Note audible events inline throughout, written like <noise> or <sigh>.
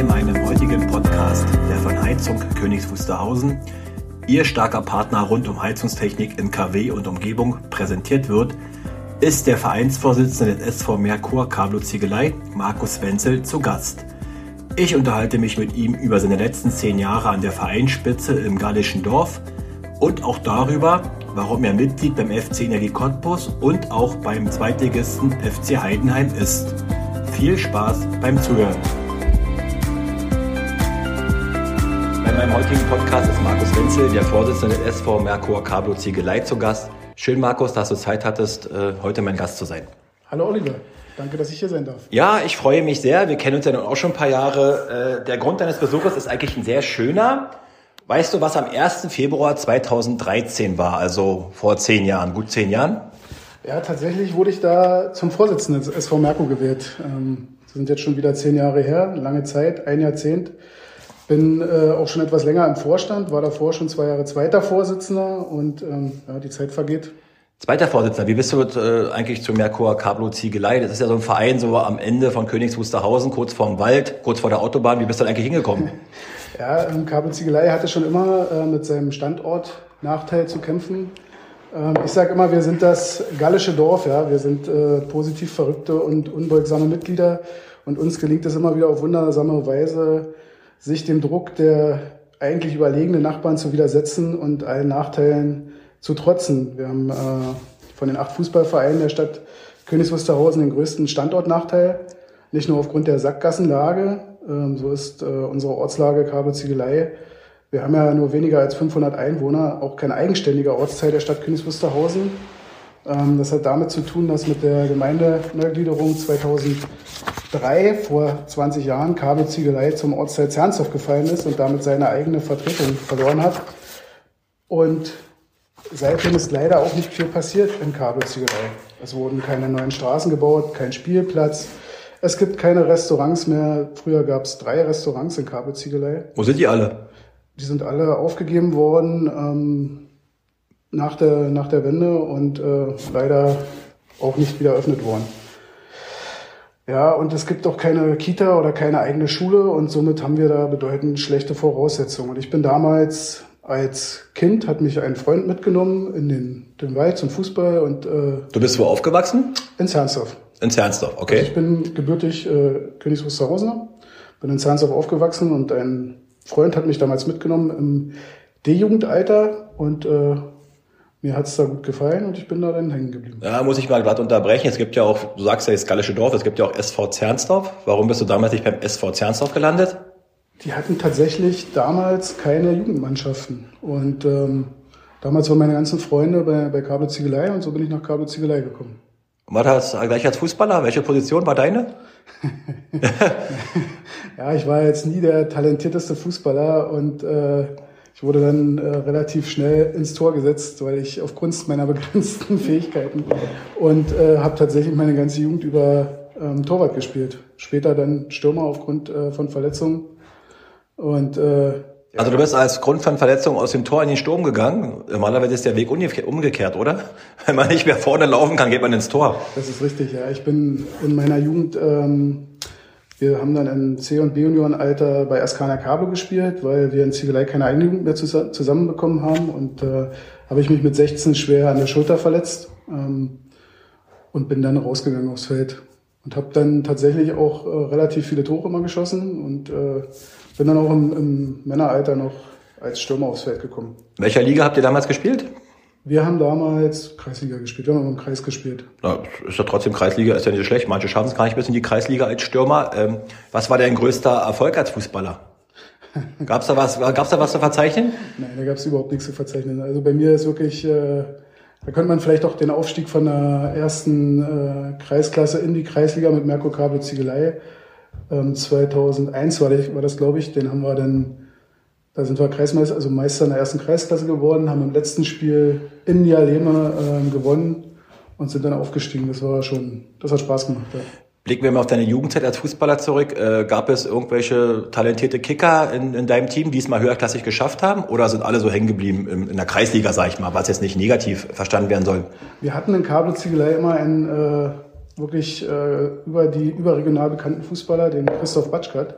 bei meinem heutigen Podcast, der von Heizung Königs Wusterhausen, Ihr starker Partner rund um Heizungstechnik in KW und Umgebung, präsentiert wird, ist der Vereinsvorsitzende des SV Merkur Cablo Ziegelei, Markus Wenzel, zu Gast. Ich unterhalte mich mit ihm über seine letzten zehn Jahre an der Vereinsspitze im gallischen Dorf und auch darüber, warum er Mitglied beim FC Energie Cottbus und auch beim Zweitligisten FC Heidenheim ist. Viel Spaß beim Zuhören. Bei meinem heutigen Podcast ist Markus Wenzel, der Vorsitzende des SV Merkur Cablo Ziegelei, zu Gast. Schön, Markus, dass du Zeit hattest, äh, heute mein Gast zu sein. Hallo Oliver, danke, dass ich hier sein darf. Ja, ich freue mich sehr. Wir kennen uns ja nun auch schon ein paar Jahre. Äh, der Grund deines Besuches ist eigentlich ein sehr schöner. Weißt du, was am 1. Februar 2013 war, also vor zehn Jahren, gut zehn Jahren? Ja, tatsächlich wurde ich da zum Vorsitzenden des SV Merko gewählt. Ähm, das sind jetzt schon wieder zehn Jahre her, lange Zeit, ein Jahrzehnt. Bin äh, auch schon etwas länger im Vorstand, war davor schon zwei Jahre zweiter Vorsitzender und ähm, ja, die Zeit vergeht. Zweiter Vorsitzender, wie bist du äh, eigentlich zu Merkur Cablo Ziegelei? Das ist ja so ein Verein so am Ende von Königs Wusterhausen, kurz vorm Wald, kurz vor der Autobahn. Wie bist du da eigentlich hingekommen? <laughs> ja, ähm, Cablo Ziegelei hatte schon immer äh, mit seinem Standort Nachteil zu kämpfen. Ähm, ich sage immer, wir sind das gallische Dorf, ja. Wir sind äh, positiv verrückte und unbeugsame Mitglieder und uns gelingt es immer wieder auf wundersame Weise, sich dem Druck der eigentlich überlegenen Nachbarn zu widersetzen und allen Nachteilen zu trotzen. Wir haben äh, von den acht Fußballvereinen der Stadt Königs Wusterhausen den größten Standortnachteil. Nicht nur aufgrund der Sackgassenlage, ähm, so ist äh, unsere Ortslage Kabelziegelei. Wir haben ja nur weniger als 500 Einwohner, auch kein eigenständiger Ortsteil der Stadt Königs Wusterhausen. Ähm, das hat damit zu tun, dass mit der Gemeindeneugliederung 2003 vor 20 Jahren Kabelziegelei zum Ortsteil Zernsdorf gefallen ist und damit seine eigene Vertretung verloren hat. Und seitdem ist leider auch nicht viel passiert in Kabelziegelei. Es wurden keine neuen Straßen gebaut, kein Spielplatz. Es gibt keine Restaurants mehr. Früher gab es drei Restaurants in Kabelziegelei. Wo sind die alle? Die sind alle aufgegeben worden. Ähm, nach der, nach der Wende und äh, leider auch nicht wieder eröffnet worden. Ja, und es gibt auch keine Kita oder keine eigene Schule und somit haben wir da bedeutend schlechte Voraussetzungen. Und ich bin damals als Kind, hat mich ein Freund mitgenommen in den, den Wald zum Fußball und äh, Du bist wo aufgewachsen? In Zernsdorf. In Zernsdorf, okay. Also ich bin gebürtig äh, Königs Wusterhausener, bin in Zernsdorf aufgewachsen und ein Freund hat mich damals mitgenommen im D-Jugendalter und äh, mir hat es da gut gefallen und ich bin da dann hängen geblieben. Ja, muss ich mal gerade unterbrechen. Es gibt ja auch, du sagst ja das Gallische Dorf, es gibt ja auch SV Zernsdorf. Warum bist du damals nicht beim SV Zernsdorf gelandet? Die hatten tatsächlich damals keine Jugendmannschaften. Und ähm, damals waren meine ganzen Freunde bei, bei Kabel Ziegelei und so bin ich nach Kabel Ziegelei gekommen. Und war das gleich als Fußballer? Welche Position war deine? <laughs> ja, ich war jetzt nie der talentierteste Fußballer und äh, ich wurde dann äh, relativ schnell ins Tor gesetzt, weil ich aufgrund meiner <laughs> begrenzten Fähigkeiten und äh, habe tatsächlich meine ganze Jugend über ähm, Torwart gespielt. Später dann Stürmer aufgrund äh, von Verletzungen. Und äh, also du bist als Grund von Verletzung aus dem Tor in den Sturm gegangen. Normalerweise ist der Weg umgekehrt, oder? <laughs> Wenn man nicht mehr vorne laufen kann, geht man ins Tor. Das ist richtig, ja. Ich bin in meiner Jugend ähm, wir haben dann im C- und B-Juniorenalter bei Askana Cabo gespielt, weil wir in Ziegelei keine Jugend mehr zusammenbekommen haben. Und äh, habe ich mich mit 16 schwer an der Schulter verletzt ähm, und bin dann rausgegangen aufs Feld. Und habe dann tatsächlich auch äh, relativ viele Tore immer geschossen und äh, bin dann auch im, im Männeralter noch als Stürmer aufs Feld gekommen. Welcher Liga habt ihr damals gespielt? Wir haben damals Kreisliga gespielt, wir haben im Kreis gespielt. Na, ist ja trotzdem Kreisliga, ist ja nicht so schlecht. Manche schaffen es gar nicht bis in die Kreisliga als Stürmer. Ähm, was war dein größter Erfolg als Fußballer? <laughs> Gab's da was, gab's da was zu verzeichnen? Nein, da gab's überhaupt nichts zu verzeichnen. Also bei mir ist wirklich, äh, da könnte man vielleicht auch den Aufstieg von der ersten äh, Kreisklasse in die Kreisliga mit Merkur Kabel Ziegelei ähm, 2001 war, war das, glaube ich. Den haben wir dann da sind wir Kreismeister, also Meister in der ersten Kreisklasse geworden, haben im letzten Spiel in Nialema äh, gewonnen und sind dann aufgestiegen. Das war schon, das hat Spaß gemacht. Ja. Blicken wir mal auf deine Jugendzeit als Fußballer zurück. Äh, gab es irgendwelche talentierte Kicker in, in deinem Team, die es mal höherklassig geschafft haben? Oder sind alle so hängen geblieben in, in der Kreisliga, sag ich mal, was jetzt nicht negativ verstanden werden soll? Wir hatten in Kabelziegelei immer einen äh, wirklich äh, über die überregional bekannten Fußballer, den Christoph Batschkat.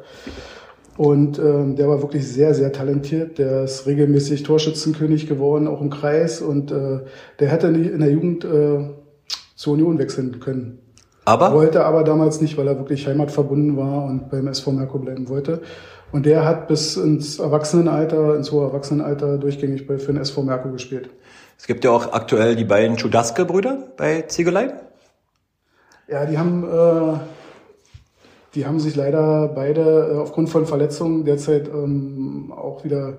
Und ähm, der war wirklich sehr, sehr talentiert. Der ist regelmäßig Torschützenkönig geworden, auch im Kreis. Und äh, der hätte in der Jugend äh, zur Union wechseln können. Aber? Wollte aber damals nicht, weil er wirklich heimatverbunden war und beim SV Merkur bleiben wollte. Und der hat bis ins Erwachsenenalter, ins hohe Erwachsenenalter durchgängig bei, für den SV Merkur gespielt. Es gibt ja auch aktuell die beiden Schudaske-Brüder bei Ziegelei. Ja, die haben, äh, die haben sich leider beide äh, aufgrund von Verletzungen derzeit ähm, auch wieder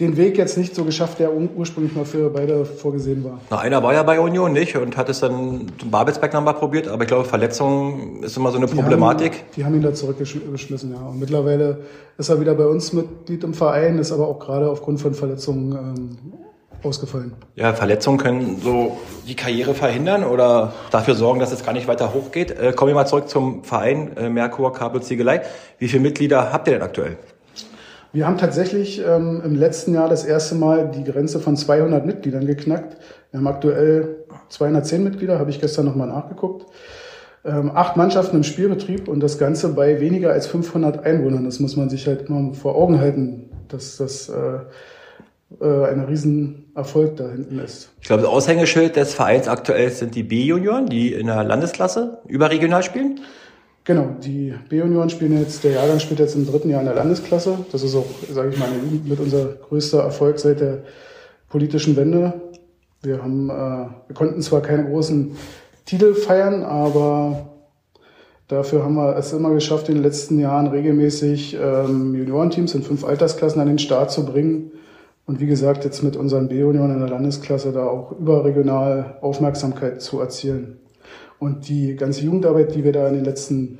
den Weg jetzt nicht so geschafft, der ursprünglich mal für beide vorgesehen war. Na, einer war ja bei Union nicht und hat es dann zum Babelsberg nochmal probiert, aber ich glaube, Verletzung ist immer so eine die Problematik. Haben, die haben ihn da zurückgeschmissen, ja. Und mittlerweile ist er wieder bei uns Mitglied im Verein, ist aber auch gerade aufgrund von Verletzungen ähm, ausgefallen. Ja, Verletzungen können so die Karriere verhindern oder dafür sorgen, dass es gar nicht weiter hochgeht. Äh, kommen wir mal zurück zum Verein äh, Merkur Kabel Ziegelei. Wie viele Mitglieder habt ihr denn aktuell? Wir haben tatsächlich ähm, im letzten Jahr das erste Mal die Grenze von 200 Mitgliedern geknackt. Wir haben aktuell 210 Mitglieder, habe ich gestern nochmal nachgeguckt. Ähm, acht Mannschaften im Spielbetrieb und das Ganze bei weniger als 500 Einwohnern. Das muss man sich halt immer vor Augen halten, dass das äh, äh, ein Riesenerfolg da hinten ist. Ich glaube, das Aushängeschild des Vereins aktuell sind die B-Junioren, die in der Landesklasse überregional spielen. Genau, die B-Junioren spielen jetzt, der Jahrgang spielt jetzt im dritten Jahr in der Landesklasse. Das ist auch, sage ich mal, mit unser größter Erfolg seit der politischen Wende. Wir haben, äh, wir konnten zwar keine großen Titel feiern, aber dafür haben wir es immer geschafft, in den letzten Jahren regelmäßig ähm, Juniorenteams in fünf Altersklassen an den Start zu bringen. Und wie gesagt, jetzt mit unseren B-Junioren in der Landesklasse da auch überregional Aufmerksamkeit zu erzielen. Und die ganze Jugendarbeit, die wir da in den letzten,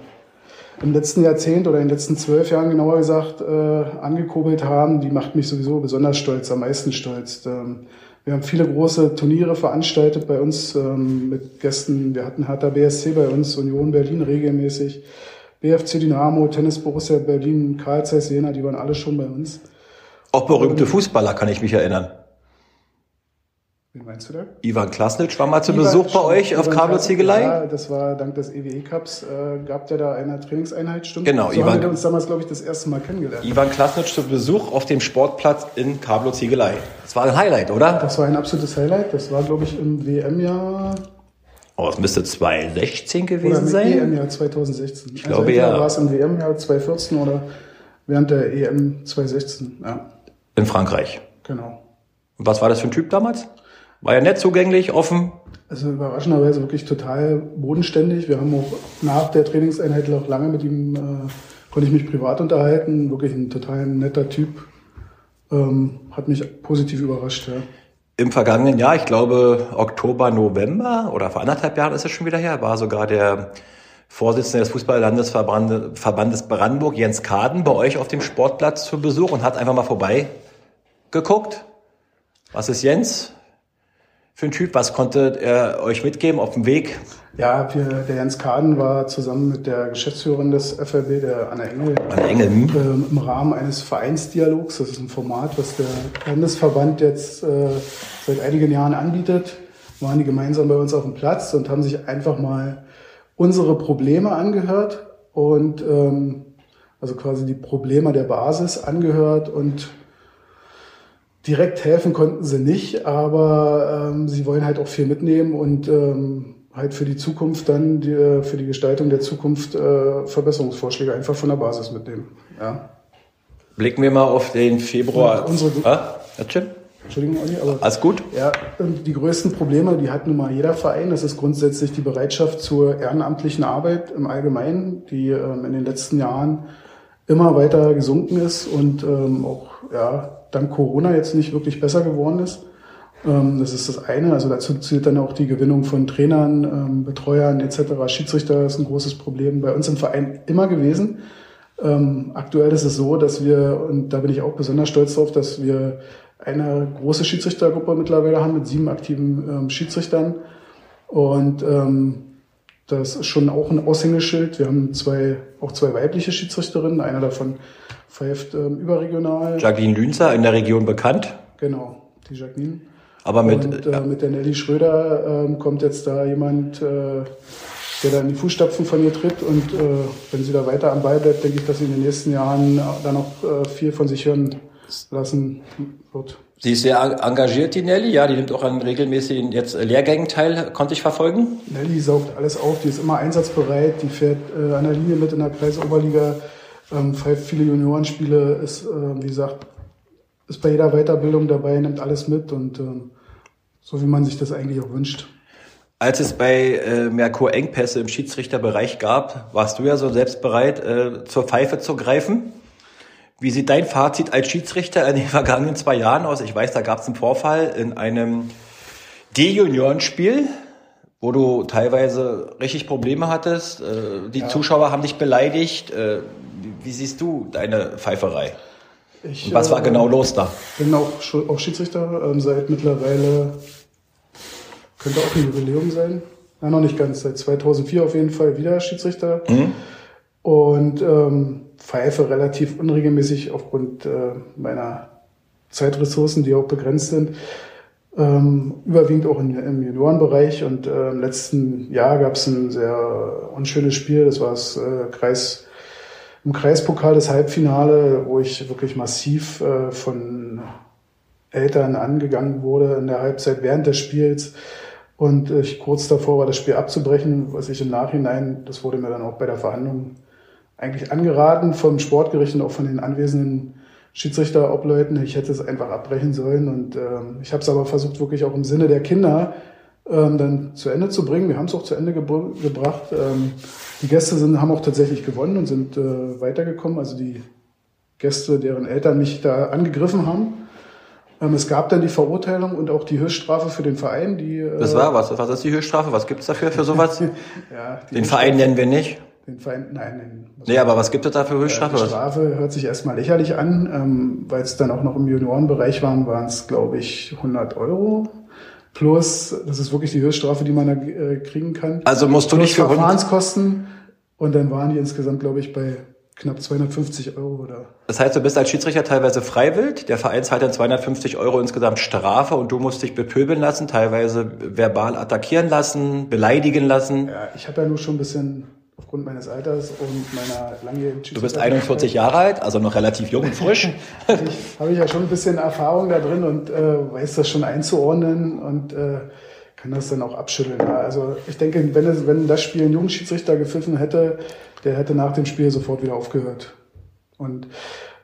im letzten Jahrzehnt oder in den letzten zwölf Jahren genauer gesagt äh, angekurbelt haben, die macht mich sowieso besonders stolz, am meisten stolz. Ähm, wir haben viele große Turniere veranstaltet bei uns ähm, mit Gästen. Wir hatten Hertha BSC bei uns, Union Berlin regelmäßig, BFC Dynamo, Tennis Borussia Berlin, Karl Zeiss Jena, die waren alle schon bei uns. Auch berühmte Fußballer kann ich mich erinnern. Wie meinst du da? Ivan Klasnitsch war mal zu Ivan, Besuch bei euch auf Kabel Ziegelei. Ja, das war dank des EWE Cups. Äh, gab ja da eine Trainingseinheitsstunde. Genau, so Ivan, haben wir uns damals, glaube ich, das erste Mal kennengelernt. Ivan Klasnitsch zu Besuch auf dem Sportplatz in Kabel Ziegelei. Das war ein Highlight, oder? Das war ein absolutes Highlight. Das war, glaube ich, im WM-Jahr. Oh, es müsste 2016 gewesen oder sein. Im WM-Jahr 2016. Ich glaube also ja. War es im WM-Jahr 2014 oder während der EM 2016? Ja. In Frankreich. Genau. Was war das für ein Typ damals? War ja nett zugänglich, offen. Also überraschenderweise wirklich total bodenständig. Wir haben auch nach der Trainingseinheit noch lange mit ihm, äh, konnte ich mich privat unterhalten. Wirklich ein total netter Typ. Ähm, hat mich positiv überrascht, ja. Im vergangenen Jahr, ich glaube Oktober, November oder vor anderthalb Jahren ist es schon wieder her, war sogar der Vorsitzende des Fußballlandesverbandes Brandenburg, Jens Kaden, bei euch auf dem Sportplatz zu Besuch und hat einfach mal vorbei geguckt. Was ist Jens? für ein Typ? Was konnte er euch mitgeben auf dem Weg? Ja, wir, der Jens Kaden war zusammen mit der Geschäftsführerin des FRB, der Anna Engel, Anna Engel hm? äh, im Rahmen eines Vereinsdialogs, das ist ein Format, was der Landesverband jetzt äh, seit einigen Jahren anbietet, waren die gemeinsam bei uns auf dem Platz und haben sich einfach mal unsere Probleme angehört und ähm, also quasi die Probleme der Basis angehört und direkt helfen konnten sie nicht, aber ähm, sie wollen halt auch viel mitnehmen und ähm, halt für die Zukunft dann, die, äh, für die Gestaltung der Zukunft äh, Verbesserungsvorschläge einfach von der Basis mitnehmen. Ja. Blicken wir mal auf den Februar. unsere, ah, Entschuldigung, Olli, aber. Alles gut? Ja, die größten Probleme, die hat nun mal jeder Verein. Das ist grundsätzlich die Bereitschaft zur ehrenamtlichen Arbeit im Allgemeinen, die ähm, in den letzten Jahren immer weiter gesunken ist und ähm, auch, ja, dank Corona jetzt nicht wirklich besser geworden ist. Ähm, das ist das eine. Also dazu zählt dann auch die Gewinnung von Trainern, ähm, Betreuern etc. Schiedsrichter ist ein großes Problem bei uns im Verein immer gewesen. Ähm, aktuell ist es so, dass wir, und da bin ich auch besonders stolz drauf, dass wir eine große Schiedsrichtergruppe mittlerweile haben mit sieben aktiven Schiedsrichtern. Und das ist schon auch ein Aushängeschild. Wir haben zwei, auch zwei weibliche Schiedsrichterinnen. Einer davon pfeift ähm, überregional. Jacqueline Lünzer in der Region bekannt. Genau, die Jacqueline. Aber mit, Und, äh, mit der Nelly Schröder ähm, kommt jetzt da jemand, äh, der da in die Fußstapfen von ihr tritt. Und äh, wenn sie da weiter am Ball bleibt, denke ich, dass sie in den nächsten Jahren da noch äh, viel von sich hören lassen wird. Sie ist sehr engagiert, die Nelly. Ja, die nimmt auch an regelmäßigen jetzt Lehrgängen teil, konnte ich verfolgen. Nelly saugt alles auf, die ist immer einsatzbereit, die fährt äh, an der Linie mit in der Kreisoberliga, ähm, pfeift viele Juniorenspiele, ist, äh, wie gesagt, ist bei jeder Weiterbildung dabei, nimmt alles mit und äh, so wie man sich das eigentlich auch wünscht. Als es bei äh, Merkur Engpässe im Schiedsrichterbereich gab, warst du ja so selbst bereit, äh, zur Pfeife zu greifen. Wie sieht dein Fazit als Schiedsrichter in den vergangenen zwei Jahren aus? Ich weiß, da gab es einen Vorfall in einem D-Juniorenspiel, wo du teilweise richtig Probleme hattest. Äh, die ja. Zuschauer haben dich beleidigt. Äh, wie siehst du deine Pfeiferei? Ich, Und was war äh, genau los da? Ich bin auch, auch Schiedsrichter ähm, seit mittlerweile, könnte auch ein Jubiläum sein. Ja, noch nicht ganz. Seit 2004 auf jeden Fall wieder Schiedsrichter. Mhm. Und ähm, pfeife relativ unregelmäßig aufgrund äh, meiner Zeitressourcen, die auch begrenzt sind. Ähm, überwiegend auch in, im Juniorenbereich. Und äh, im letzten Jahr gab es ein sehr unschönes Spiel. Das war das äh, Kreis im Kreispokal das Halbfinale, wo ich wirklich massiv äh, von Eltern angegangen wurde in der Halbzeit während des Spiels und ich kurz davor war, das Spiel abzubrechen, was ich im Nachhinein, das wurde mir dann auch bei der Verhandlung eigentlich angeraten vom Sportgericht und auch von den anwesenden Schiedsrichterobleuten. Ich hätte es einfach abbrechen sollen und ähm, ich habe es aber versucht, wirklich auch im Sinne der Kinder ähm, dann zu Ende zu bringen. Wir haben es auch zu Ende gebr gebracht. Ähm, die Gäste sind, haben auch tatsächlich gewonnen und sind äh, weitergekommen. Also die Gäste, deren Eltern mich da angegriffen haben. Ähm, es gab dann die Verurteilung und auch die Höchststrafe für den Verein. Die, äh, das war was? Was ist die Höchststrafe? Was gibt's dafür für sowas? <laughs> ja, den Verein nennen wir nicht. Den Verein, nein. Den, nee, aber was gibt es da für Höchststrafe? Die Strafe hört sich erstmal lächerlich an, ähm, weil es dann auch noch im Juniorenbereich waren, waren es, glaube ich, 100 Euro Plus, das ist wirklich die Höchststrafe, die man da äh, kriegen kann. Also musst du nicht für Verfahrenskosten. Und dann waren die insgesamt, glaube ich, bei knapp 250 Euro oder. Das heißt, du bist als Schiedsrichter teilweise freiwillig. Der Verein zahlt dann 250 Euro insgesamt Strafe und du musst dich bepöbeln lassen, teilweise verbal attackieren lassen, beleidigen lassen. Ja, ich habe ja nur schon ein bisschen aufgrund meines Alters und meiner langjährigen Du bist 41 Jahre alt, also noch relativ jung und frisch. <laughs> ich habe ich ja schon ein bisschen Erfahrung da drin und äh, weiß das schon einzuordnen und äh, kann das dann auch abschütteln. Ja. Also ich denke, wenn, es, wenn das Spiel ein Jungschiedsrichter gepfiffen hätte, der hätte nach dem Spiel sofort wieder aufgehört. Und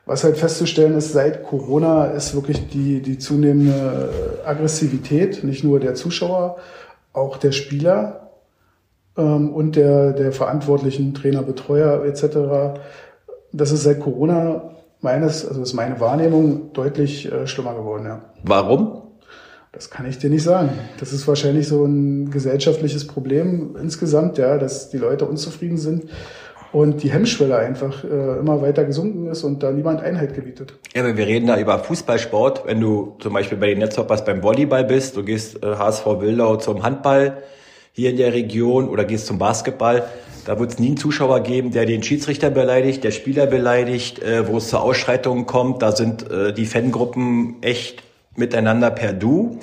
was halt festzustellen ist, seit Corona ist wirklich die, die zunehmende Aggressivität, nicht nur der Zuschauer, auch der Spieler ähm, und der, der verantwortlichen Trainer, Betreuer etc. Das ist seit Corona meines, also ist meine Wahrnehmung deutlich äh, schlimmer geworden. Ja. Warum? Das kann ich dir nicht sagen. Das ist wahrscheinlich so ein gesellschaftliches Problem insgesamt, ja, dass die Leute unzufrieden sind und die Hemmschwelle einfach äh, immer weiter gesunken ist und da niemand Einheit gebietet. Ja, aber wir reden da über Fußballsport. Wenn du zum Beispiel bei den Netzhoppers beim Volleyball bist, du gehst äh, HSV Wildau zum Handball, hier in der Region oder gehst zum Basketball, da wird es nie einen Zuschauer geben, der den Schiedsrichter beleidigt, der Spieler beleidigt, äh, wo es zu Ausschreitungen kommt. Da sind äh, die Fangruppen echt miteinander per Du.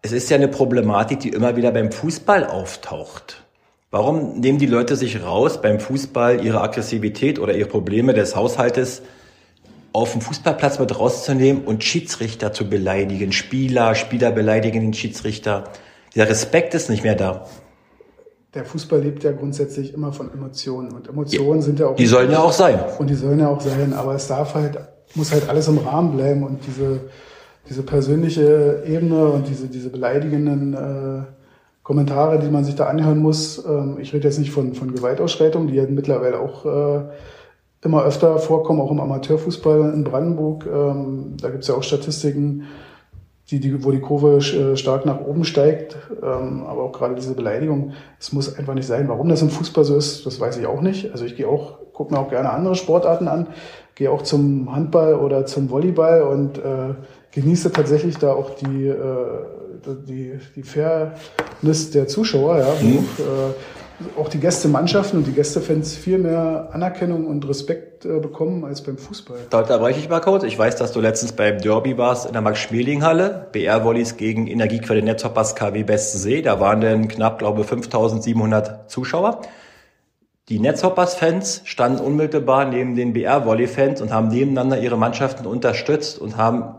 Es ist ja eine Problematik, die immer wieder beim Fußball auftaucht. Warum nehmen die Leute sich raus, beim Fußball ihre Aggressivität oder ihre Probleme des Haushaltes auf dem Fußballplatz mit rauszunehmen und Schiedsrichter zu beleidigen, Spieler, Spieler beleidigen den Schiedsrichter? Der Respekt ist nicht mehr da. Der Fußball lebt ja grundsätzlich immer von Emotionen und Emotionen ja, sind ja auch. Die sollen ja auch sein. Und die sollen ja auch sein, aber es darf halt, muss halt alles im Rahmen bleiben und diese, diese persönliche Ebene und diese, diese beleidigenden äh, Kommentare, die man sich da anhören muss. Ähm, ich rede jetzt nicht von, von Gewaltausschreitungen, die ja mittlerweile auch äh, immer öfter vorkommen, auch im Amateurfußball in Brandenburg. Ähm, da gibt es ja auch Statistiken, die, die, wo die Kurve äh, stark nach oben steigt. Ähm, aber auch gerade diese Beleidigung, es muss einfach nicht sein. Warum das im Fußball so ist, das weiß ich auch nicht. Also ich gehe auch, gucke mir auch gerne andere Sportarten an, gehe auch zum Handball oder zum Volleyball und äh, genieße tatsächlich da auch die, äh, die, die Fairness der Zuschauer, ja, wo mhm. äh, auch die Gästemannschaften und die Gästefans viel mehr Anerkennung und Respekt äh, bekommen als beim Fußball. Da unterbreche ich mal kurz. Ich weiß, dass du letztens beim Derby warst in der Max-Schmeling-Halle. BR-Volleys gegen Energiequelle Netzhoppers KW See. Da waren dann knapp, glaube 5700 Zuschauer. Die Netzhoppers-Fans standen unmittelbar neben den BR-Volley-Fans und haben nebeneinander ihre Mannschaften unterstützt und haben,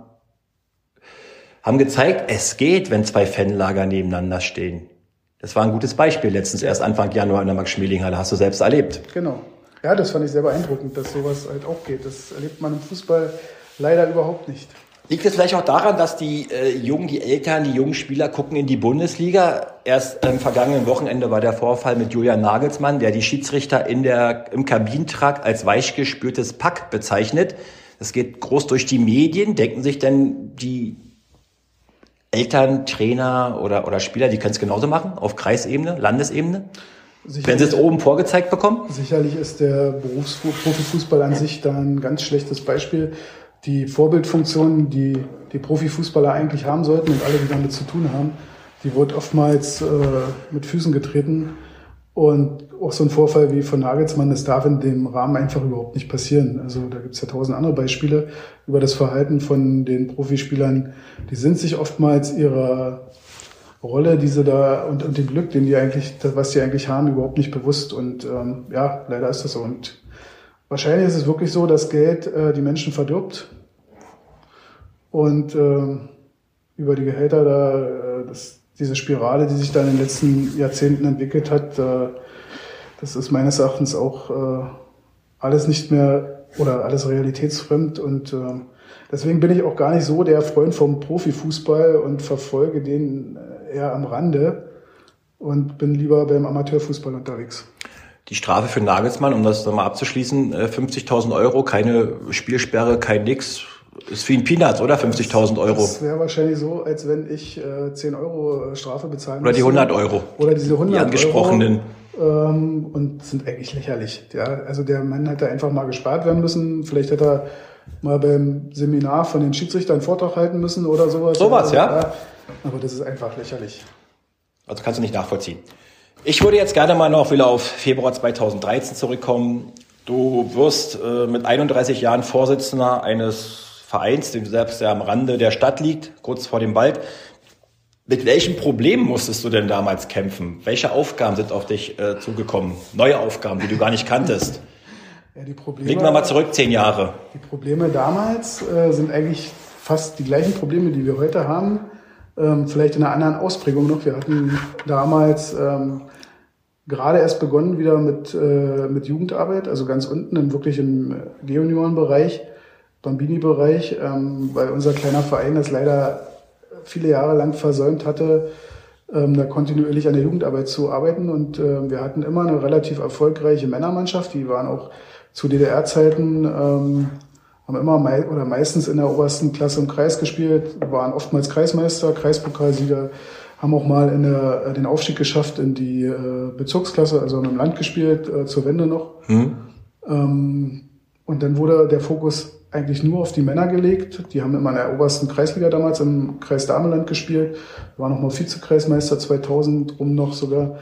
haben gezeigt, es geht, wenn zwei Fanlager nebeneinander stehen. Das war ein gutes Beispiel letztens, erst Anfang Januar in der Max-Schmeling-Halle. Hast du selbst erlebt. Genau. Ja, das fand ich sehr beeindruckend, dass sowas halt auch geht. Das erlebt man im Fußball leider überhaupt nicht. Liegt es vielleicht auch daran, dass die äh, Jungen, die Eltern, die jungen Spieler gucken in die Bundesliga? Erst am vergangenen Wochenende war der Vorfall mit Julian Nagelsmann, der die Schiedsrichter in der, im Kabinentrakt als weichgespürtes Pack bezeichnet. Das geht groß durch die Medien. Denken sich denn die Eltern, Trainer oder, oder Spieler, die können es genauso machen, auf Kreisebene, Landesebene? Sicherlich, Wenn sie es oben vorgezeigt bekommen? Sicherlich ist der Berufsprofifußball an sich da ein ganz schlechtes Beispiel. Die Vorbildfunktion, die die Profifußballer eigentlich haben sollten und alle, die damit zu tun haben, die wird oftmals äh, mit Füßen getreten. Und auch so ein Vorfall wie von Nagelsmann, das darf in dem Rahmen einfach überhaupt nicht passieren. Also da gibt es ja tausend andere Beispiele über das Verhalten von den Profispielern. Die sind sich oftmals ihrer Rolle, die sie da und, und dem Glück, den die eigentlich, was die eigentlich haben, überhaupt nicht bewusst. Und ähm, ja, leider ist das so. Und wahrscheinlich ist es wirklich so, dass Geld äh, die Menschen verdirbt. Und äh, über die Gehälter da, äh, das diese Spirale, die sich da in den letzten Jahrzehnten entwickelt hat, äh, das ist meines Erachtens auch äh, alles nicht mehr oder alles realitätsfremd und äh, deswegen bin ich auch gar nicht so der Freund vom Profifußball und verfolge den eher am Rande und bin lieber beim Amateurfußball unterwegs. Die Strafe für Nagelsmann, um das nochmal abzuschließen, 50.000 Euro, keine Spielsperre, kein Nix, ist wie ein Peanuts, oder? 50.000 Euro. Das wäre wahrscheinlich so, als wenn ich äh, 10 Euro äh, Strafe bezahlen Oder die 100 Euro. Oder diese 100 die angesprochenen. Euro. Ähm, und sind eigentlich lächerlich. Ja, also der Mann hätte einfach mal gespart werden müssen. Vielleicht hätte er mal beim Seminar von den Schiedsrichtern einen Vortrag halten müssen oder sowas. Sowas, ja. ja. Aber das ist einfach lächerlich. Also kannst du nicht nachvollziehen. Ich würde jetzt gerne mal noch wieder auf Februar 2013 zurückkommen. Du wirst äh, mit 31 Jahren Vorsitzender eines Vereins, dem selbst der am Rande der Stadt liegt, kurz vor dem Wald. Mit welchen Problemen musstest du denn damals kämpfen? Welche Aufgaben sind auf dich äh, zugekommen? Neue Aufgaben, die du gar nicht kanntest? <laughs> Ja, die Probleme, Blicken wir mal zurück, zehn Jahre. Die Probleme damals äh, sind eigentlich fast die gleichen Probleme, die wir heute haben. Ähm, vielleicht in einer anderen Ausprägung noch. Wir hatten damals ähm, gerade erst begonnen wieder mit, äh, mit Jugendarbeit, also ganz unten, im, wirklich im Geoniorenbereich. Bambini-Bereich, ähm, weil unser kleiner Verein das leider viele Jahre lang versäumt hatte, ähm, da kontinuierlich an der Jugendarbeit zu arbeiten. Und äh, wir hatten immer eine relativ erfolgreiche Männermannschaft. Die waren auch zu DDR-Zeiten, ähm, haben immer mei oder meistens in der obersten Klasse im Kreis gespielt, waren oftmals Kreismeister, Kreispokalsieger, haben auch mal in der, äh, den Aufstieg geschafft in die äh, Bezirksklasse, also im Land gespielt, äh, zur Wende noch. Mhm. Ähm, und dann wurde der Fokus eigentlich nur auf die Männer gelegt. Die haben in der obersten Kreisliga damals im Kreis Dameland gespielt. War nochmal Vizekreismeister 2000 rum noch sogar.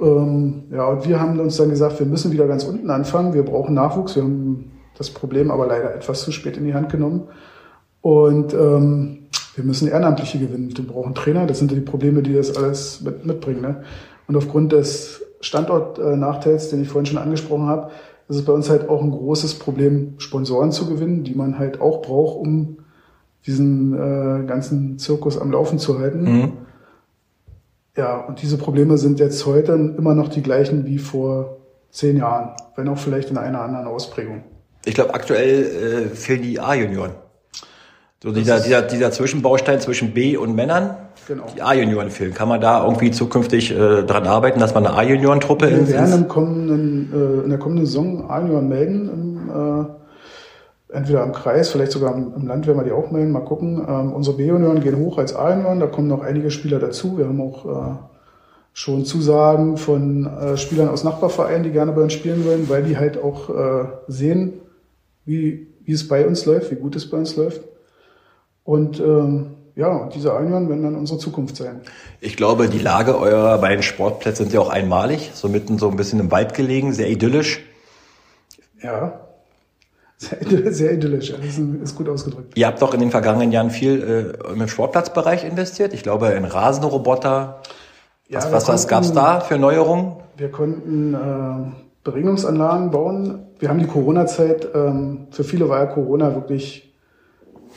Ähm, ja, und wir haben uns dann gesagt, wir müssen wieder ganz unten anfangen. Wir brauchen Nachwuchs. Wir haben das Problem aber leider etwas zu spät in die Hand genommen. Und ähm, wir müssen Ehrenamtliche gewinnen. Wir brauchen Trainer. Das sind die Probleme, die das alles mit, mitbringen. Ne? Und aufgrund des Standortnachteils, den ich vorhin schon angesprochen habe, ist es bei uns halt auch ein großes Problem, Sponsoren zu gewinnen, die man halt auch braucht, um diesen äh, ganzen Zirkus am Laufen zu halten. Mhm. Ja, und diese Probleme sind jetzt heute immer noch die gleichen wie vor zehn Jahren, wenn auch vielleicht in einer anderen Ausprägung. Ich glaube, aktuell äh, fehlen die A-Junioren. So dieser, dieser, dieser Zwischenbaustein zwischen B und Männern, genau. die A-Junioren fehlen. Kann man da irgendwie zukünftig äh, dran arbeiten, dass man eine A-Junioren-Truppe Wir werden im kommenden, äh, in der kommenden Saison A-Junioren melden, im, äh, entweder im Kreis, vielleicht sogar im, im, Land werden wir die auch melden, mal gucken. Ähm, unsere B-Junioren gehen hoch als A-Junioren, da kommen noch einige Spieler dazu. Wir haben auch äh, schon Zusagen von äh, Spielern aus Nachbarvereinen, die gerne bei uns spielen wollen, weil die halt auch äh, sehen, wie, wie es bei uns läuft, wie gut es bei uns läuft. Und ähm, ja, diese Einhörner werden dann unsere Zukunft sein. Ich glaube, die Lage eurer beiden Sportplätze sind ja auch einmalig, so mitten so ein bisschen im Wald gelegen, sehr idyllisch. Ja, sehr, sehr idyllisch, das ist gut ausgedrückt. Ihr habt doch in den vergangenen Jahren viel äh, im Sportplatzbereich investiert. Ich glaube, in Rasenroboter. Ja, was was, was gab es da für Neuerungen? Wir konnten äh, Beregnungsanlagen bauen. Wir haben die Corona-Zeit, ähm, für viele war ja Corona wirklich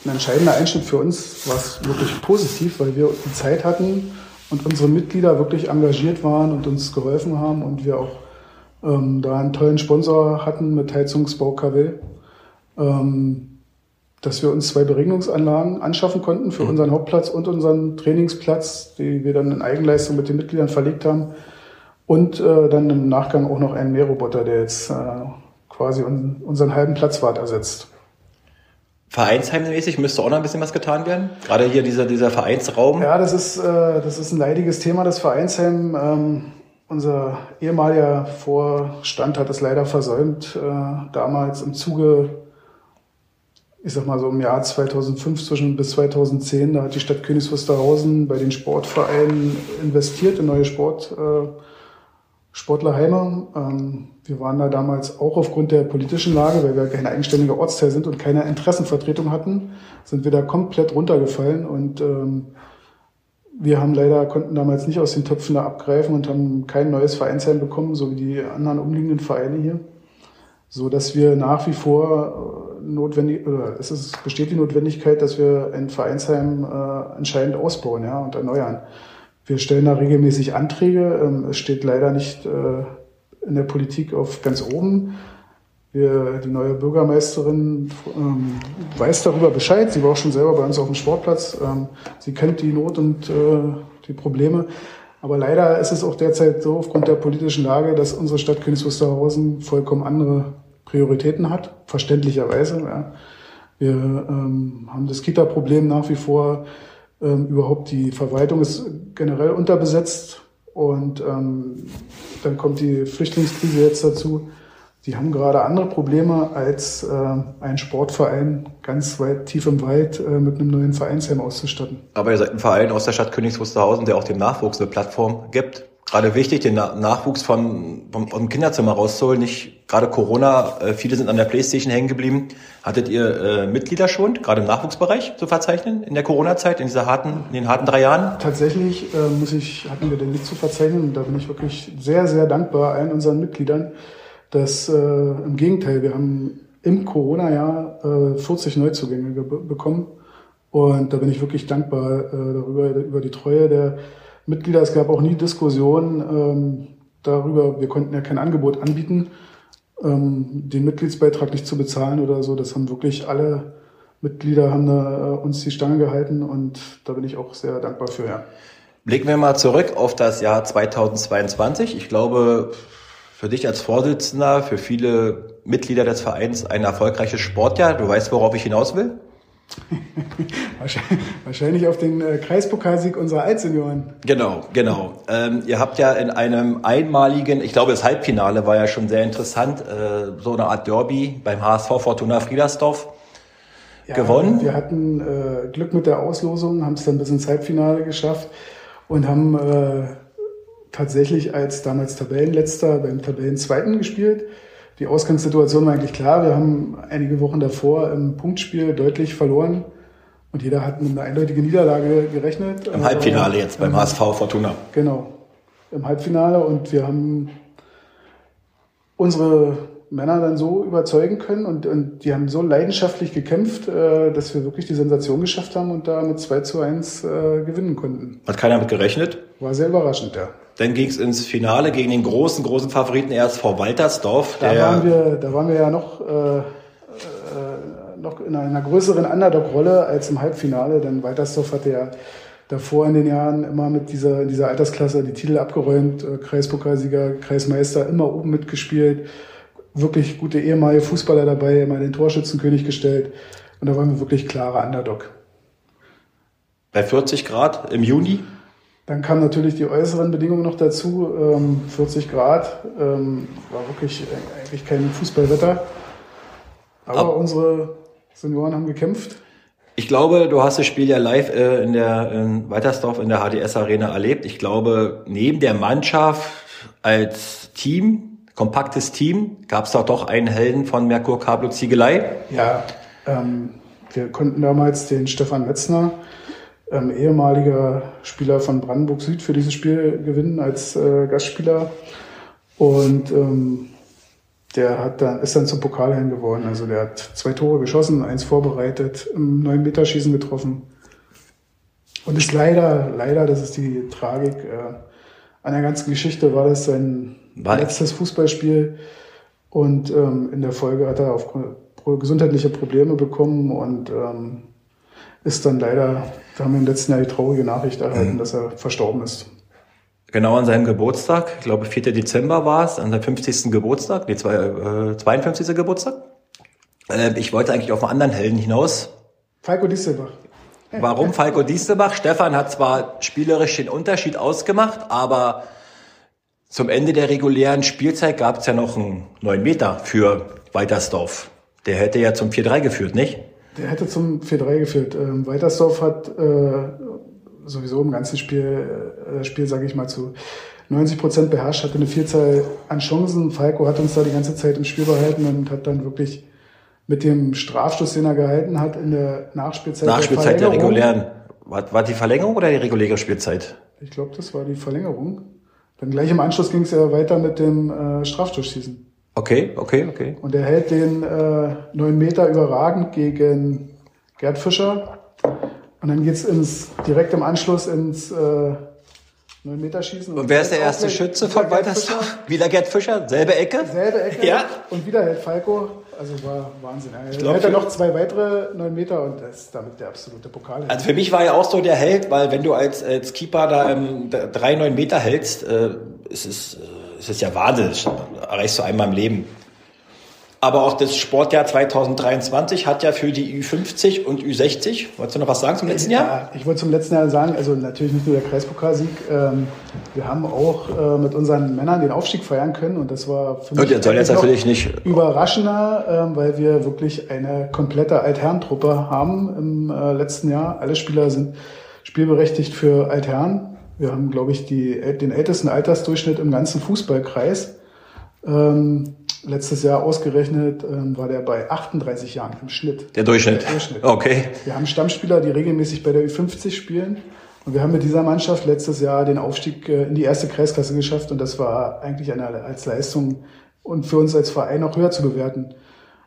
ein entscheidender Einschnitt für uns, war es wirklich positiv, weil wir die Zeit hatten und unsere Mitglieder wirklich engagiert waren und uns geholfen haben und wir auch ähm, da einen tollen Sponsor hatten mit Heizungsbau KW ähm, dass wir uns zwei Beregnungsanlagen anschaffen konnten für mhm. unseren Hauptplatz und unseren Trainingsplatz, die wir dann in Eigenleistung mit den Mitgliedern verlegt haben. Und äh, dann im Nachgang auch noch einen Mähroboter, der jetzt äh, quasi un unseren halben Platzwart ersetzt. Vereinsheimmäßig müsste auch noch ein bisschen was getan werden? Gerade hier dieser, dieser Vereinsraum? Ja, das ist, äh, das ist ein leidiges Thema, das Vereinsheim. Ähm, unser ehemaliger Vorstand hat es leider versäumt, äh, damals im Zuge ich sag mal so im Jahr 2005 zwischen bis 2010, da hat die Stadt Königs Wusterhausen bei den Sportvereinen investiert in neue Sport, äh, Sportlerheime. Ähm, wir waren da damals auch aufgrund der politischen Lage, weil wir keine eigenständige Ortsteil sind und keine Interessenvertretung hatten, sind wir da komplett runtergefallen und ähm, wir haben leider, konnten damals nicht aus den Töpfen da abgreifen und haben kein neues Vereinsheim bekommen, so wie die anderen umliegenden Vereine hier. So dass wir nach wie vor notwendig, oder es ist, besteht die Notwendigkeit, dass wir ein Vereinsheim äh, entscheidend ausbauen ja, und erneuern. Wir stellen da regelmäßig Anträge. Ähm, es steht leider nicht äh, in der Politik auf ganz oben. Wir, die neue Bürgermeisterin ähm, weiß darüber Bescheid. Sie war auch schon selber bei uns auf dem Sportplatz. Ähm, sie kennt die Not und äh, die Probleme. Aber leider ist es auch derzeit so aufgrund der politischen Lage, dass unsere Stadt Königs Wusterhausen vollkommen andere Prioritäten hat, verständlicherweise. Ja. Wir ähm, haben das Kita-Problem nach wie vor. Ähm, überhaupt die Verwaltung ist generell unterbesetzt und ähm, dann kommt die Flüchtlingskrise jetzt dazu. Die haben gerade andere Probleme als äh, ein Sportverein ganz weit tief im Wald äh, mit einem neuen Vereinsheim auszustatten. Aber ihr seid ein Verein aus der Stadt Königs Wusterhausen, der auch dem Nachwuchs eine Plattform gibt gerade wichtig, den Nachwuchs von, vom, vom Kinderzimmer rauszuholen. Nicht gerade Corona, äh, viele sind an der Playstation hängen geblieben. Hattet ihr äh, Mitglieder schon, gerade im Nachwuchsbereich zu verzeichnen in der Corona-Zeit, in dieser harten, in den harten drei Jahren? Tatsächlich äh, muss ich, hatten wir den nicht zu verzeichnen da bin ich wirklich sehr, sehr dankbar allen unseren Mitgliedern, dass äh, im Gegenteil, wir haben im Corona-Jahr äh, 40 Neuzugänge bekommen und da bin ich wirklich dankbar äh, darüber, über die Treue der Mitglieder. Es gab auch nie Diskussionen ähm, darüber, wir konnten ja kein Angebot anbieten, ähm, den Mitgliedsbeitrag nicht zu bezahlen oder so. Das haben wirklich alle Mitglieder haben da, äh, uns die Stange gehalten und da bin ich auch sehr dankbar für. Ja. Blicken wir mal zurück auf das Jahr 2022. Ich glaube, für dich als Vorsitzender, für viele Mitglieder des Vereins ein erfolgreiches Sportjahr. Du weißt, worauf ich hinaus will? <laughs> Wahrscheinlich auf den äh, Kreispokalsieg unserer Altsenioren. Genau, genau. Ähm, ihr habt ja in einem einmaligen, ich glaube das Halbfinale war ja schon sehr interessant, äh, so eine Art Derby beim HSV Fortuna Friedersdorf ja, gewonnen. Wir hatten äh, Glück mit der Auslosung, haben es dann bis ins Halbfinale geschafft und haben äh, tatsächlich als damals Tabellenletzter beim Tabellenzweiten gespielt die Ausgangssituation war eigentlich klar. Wir haben einige Wochen davor im Punktspiel deutlich verloren und jeder hat mit einer eindeutigen Niederlage gerechnet. Im Halbfinale jetzt beim HSV Fortuna. Genau, im Halbfinale und wir haben unsere Männer dann so überzeugen können und, und die haben so leidenschaftlich gekämpft, äh, dass wir wirklich die Sensation geschafft haben und da mit 2 zu 1 äh, gewinnen konnten. Hat keiner mit gerechnet? War sehr überraschend, ja. Dann ging es ins Finale gegen den großen, großen Favoriten RSV Waltersdorf. Da, waren wir, da waren wir ja noch, äh, äh, noch in einer größeren Underdog-Rolle als im Halbfinale, denn Waltersdorf hatte ja davor in den Jahren immer mit dieser, in dieser Altersklasse die Titel abgeräumt, äh, Kreispokalsieger, Kreismeister, immer oben mitgespielt wirklich gute ehemalige Fußballer dabei, immer den Torschützenkönig gestellt. Und da waren wir wirklich klarer Underdog. Bei 40 Grad im Juni? Dann kamen natürlich die äußeren Bedingungen noch dazu. 40 ähm, Grad ähm, war wirklich eigentlich kein Fußballwetter. Aber Ab unsere Senioren haben gekämpft. Ich glaube, du hast das Spiel ja live äh, in der in Weitersdorf in der HDS Arena erlebt. Ich glaube, neben der Mannschaft als Team, kompaktes Team, gab es doch einen Helden von Merkur Cablo Ziegelei. Ja, ähm, wir konnten damals den Stefan Metzner, ähm, ehemaliger Spieler von Brandenburg Süd, für dieses Spiel gewinnen als äh, Gastspieler. Und ähm, der hat dann, ist dann zum Pokalhelden geworden. Also der hat zwei Tore geschossen, eins vorbereitet, im 9 Meter Schießen getroffen. Und ist leider, leider, das ist die Tragik äh, an der ganzen Geschichte, war das sein war letztes Fußballspiel. Und ähm, in der Folge hat er auf gesundheitliche Probleme bekommen und ähm, ist dann leider, da haben wir im letzten Jahr die traurige Nachricht erhalten, mhm. dass er verstorben ist. Genau an seinem Geburtstag, ich glaube 4. Dezember war es, an seinem 50. Geburtstag, nee, zwei, äh, 52. Geburtstag. Äh, ich wollte eigentlich auf einen anderen Helden hinaus. Falco Diestelbach. Warum Falco Diestelbach? Stefan hat zwar spielerisch den Unterschied ausgemacht, aber zum Ende der regulären Spielzeit gab es ja noch einen 9 Meter für Weitersdorf. Der hätte ja zum 4-3 geführt, nicht? Der hätte zum 4-3 geführt. Ähm, Weitersdorf hat äh, sowieso im ganzen Spiel, äh, Spiel sage ich mal, zu 90 Prozent beherrscht, hatte eine Vielzahl an Chancen. Falco hat uns da die ganze Zeit im Spiel behalten und hat dann wirklich mit dem Strafstoß, den er gehalten hat, in der Nachspielzeit. Nachspielzeit der, der regulären. War, war die Verlängerung oder die reguläre Spielzeit? Ich glaube, das war die Verlängerung. Dann gleich im Anschluss ging es ja weiter mit dem äh, Strafstoßschießen. Okay, okay, okay. Und er hält den äh, 9 Meter überragend gegen Gerd Fischer. Und dann geht's ins, direkt im Anschluss ins äh, 9 Meter Schießen. Und, und wer ist der erste Schütze von Weitersdorf? Wieder Gerd Fischer? Selbe Ecke? Selbe Ecke. Ja. Und wieder hält Falco. Also war Wahnsinn. Er glaub, hält noch zwei weitere 9 Meter und das ist damit der absolute Pokal. Also für mich war er auch so der Held, weil wenn du als, als Keeper da ähm, drei 9 Meter hältst, äh, ist es, äh, ist es ja Wahnsinn. Das erreichst du einmal im Leben. Aber auch das Sportjahr 2023 hat ja für die Ü50 und Ü60, wolltest du noch was sagen zum letzten Jahr? Ja, ich wollte zum letzten Jahr sagen, also natürlich nicht nur der Kreispokalsieg, ähm, wir haben auch äh, mit unseren Männern den Aufstieg feiern können und das war für mich soll jetzt natürlich nicht überraschender, äh, weil wir wirklich eine komplette Altherrentruppe haben im äh, letzten Jahr. Alle Spieler sind spielberechtigt für Altherren. Wir haben, glaube ich, die, den ältesten Altersdurchschnitt im ganzen Fußballkreis. Ähm, letztes Jahr ausgerechnet ähm, war der bei 38 Jahren im Schnitt. Der Durchschnitt. Der Durchschnitt. Okay. Wir haben Stammspieler, die regelmäßig bei der Ü50 spielen. Und wir haben mit dieser Mannschaft letztes Jahr den Aufstieg äh, in die erste Kreisklasse geschafft. Und das war eigentlich eine, als Leistung und für uns als Verein auch höher zu bewerten.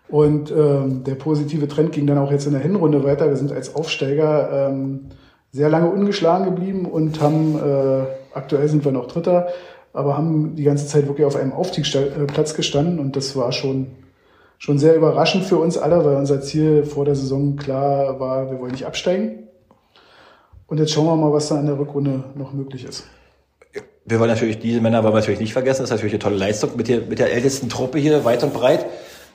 Und ähm, der positive Trend ging dann auch jetzt in der Hinrunde weiter. Wir sind als Aufsteiger ähm, sehr lange ungeschlagen geblieben und haben, äh, aktuell sind wir noch Dritter, aber haben die ganze Zeit wirklich auf einem Aufstiegsplatz gestanden und das war schon, schon sehr überraschend für uns alle, weil unser Ziel vor der Saison klar war, wir wollen nicht absteigen. Und jetzt schauen wir mal, was da in der Rückrunde noch möglich ist. Wir wollen natürlich, diese Männer wollen wir natürlich nicht vergessen. Das ist natürlich eine tolle Leistung mit der, mit der ältesten Truppe hier weit und breit.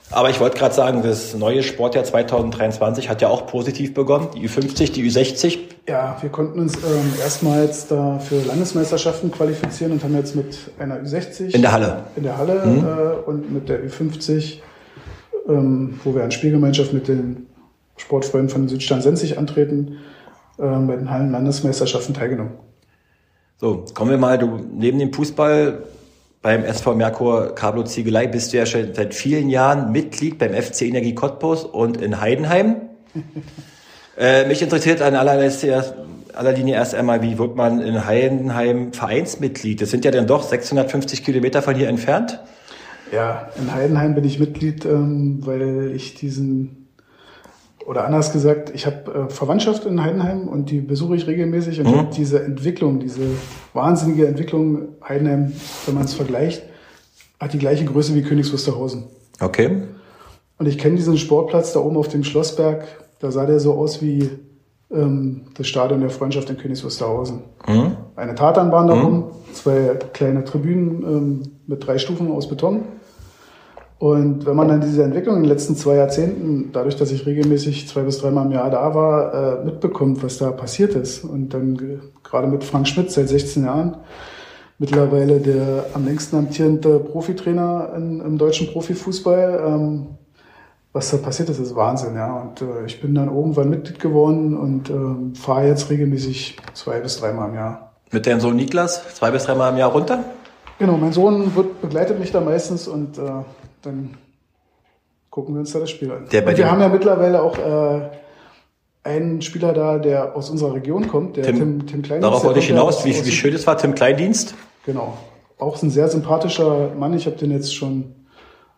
Aber ich wollte gerade sagen, das neue Sportjahr 2023 hat ja auch positiv begonnen. Die Ü50, die Ü60. Ja, wir konnten uns ähm, erstmals da für Landesmeisterschaften qualifizieren und haben jetzt mit einer Ü60 in der Halle, in der Halle mhm. äh, und mit der Ü50, ähm, wo wir an Spielgemeinschaft mit den Sportfreunden von Südstand Senzig antreten, äh, bei den Hallen-Landesmeisterschaften teilgenommen. So, kommen wir mal, du neben dem Fußball beim SV Merkur Cablo Ziegelei bist du ja schon seit vielen Jahren Mitglied beim FC Energie Cottbus und in Heidenheim. <laughs> äh, mich interessiert an aller Linie erst einmal, wie wird man in Heidenheim Vereinsmitglied? Das sind ja dann doch 650 Kilometer von hier entfernt. Ja, in Heidenheim bin ich Mitglied, ähm, weil ich diesen oder anders gesagt, ich habe äh, Verwandtschaft in Heidenheim und die besuche ich regelmäßig und mhm. diese Entwicklung, diese wahnsinnige Entwicklung Heidenheim, wenn man es vergleicht, hat die gleiche Größe wie Königs Wusterhausen. Okay. Und ich kenne diesen Sportplatz da oben auf dem Schlossberg, da sah der so aus wie ähm, das Stadion der Freundschaft in Königs Wusterhausen. Mhm. Eine Tatanbahn darum, mhm. zwei kleine Tribünen ähm, mit drei Stufen aus Beton und wenn man dann diese Entwicklung in den letzten zwei Jahrzehnten, dadurch, dass ich regelmäßig zwei bis dreimal im Jahr da war, äh, mitbekommt, was da passiert ist, und dann gerade mit Frank Schmidt seit 16 Jahren, mittlerweile der am längsten amtierende Profitrainer in, im deutschen Profifußball, ähm, was da passiert ist, ist Wahnsinn, ja. Und äh, ich bin dann irgendwann Mitglied geworden und äh, fahre jetzt regelmäßig zwei bis dreimal im Jahr. Mit deinem Sohn Niklas zwei bis dreimal im Jahr runter? Genau, mein Sohn wird, begleitet mich da meistens und äh, dann gucken wir uns da das Spiel an. Wir haben ja mittlerweile auch äh, einen Spieler da, der aus unserer Region kommt, der Tim, Tim, Tim Klein. Darauf wollte ich hinaus, wie, wie schön es war, Tim Kleindienst. Genau. Auch ein sehr sympathischer Mann. Ich habe den jetzt schon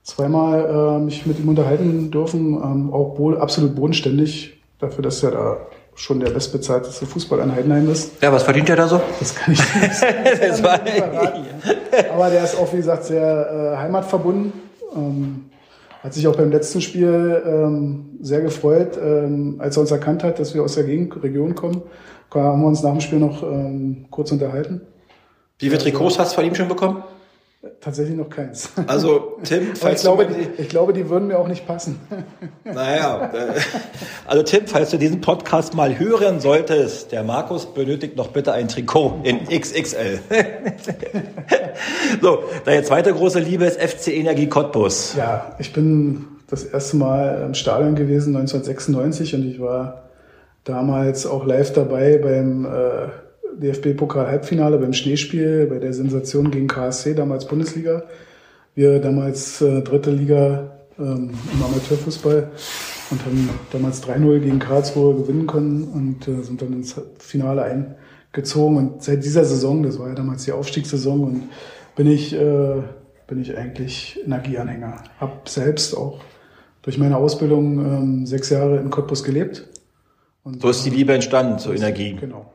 zweimal äh, mich mit ihm unterhalten dürfen. Ähm, auch bo absolut bodenständig, dafür, dass er da schon der bestbezahlteste Fußballer in Heidenheim ist. Ja, was verdient er da so? Das kann ich <laughs> nicht das war, verraten. <laughs> Aber der ist auch, wie gesagt, sehr äh, heimatverbunden. Ähm, hat sich auch beim letzten Spiel ähm, sehr gefreut, ähm, als er uns erkannt hat, dass wir aus der Gegend, Region kommen. Da haben wir uns nach dem Spiel noch ähm, kurz unterhalten. wie viele Trikots hast du von ihm schon bekommen? Tatsächlich noch keins. Also, Tim, Aber ich falls glaube, du... die, ich glaube, die würden mir auch nicht passen. Naja, äh, also Tim, falls du diesen Podcast mal hören solltest, der Markus benötigt noch bitte ein Trikot in XXL. <laughs> so, deine zweite große Liebe ist FC Energie Cottbus. Ja, ich bin das erste Mal im Stadion gewesen 1996 und ich war damals auch live dabei beim äh, DFB-Pokal-Halbfinale, beim Schneespiel, bei der Sensation gegen KSC, damals Bundesliga. Wir damals äh, dritte Liga ähm, im Amateurfußball und haben damals 3-0 gegen Karlsruhe gewinnen können und äh, sind dann ins Finale eingezogen. Und seit dieser Saison, das war ja damals die Aufstiegssaison, und bin ich, äh, bin ich eigentlich Energieanhänger. Hab selbst auch durch meine Ausbildung ähm, sechs Jahre in Cottbus gelebt. Und, So ist die Liebe entstanden zur Energie. Genau.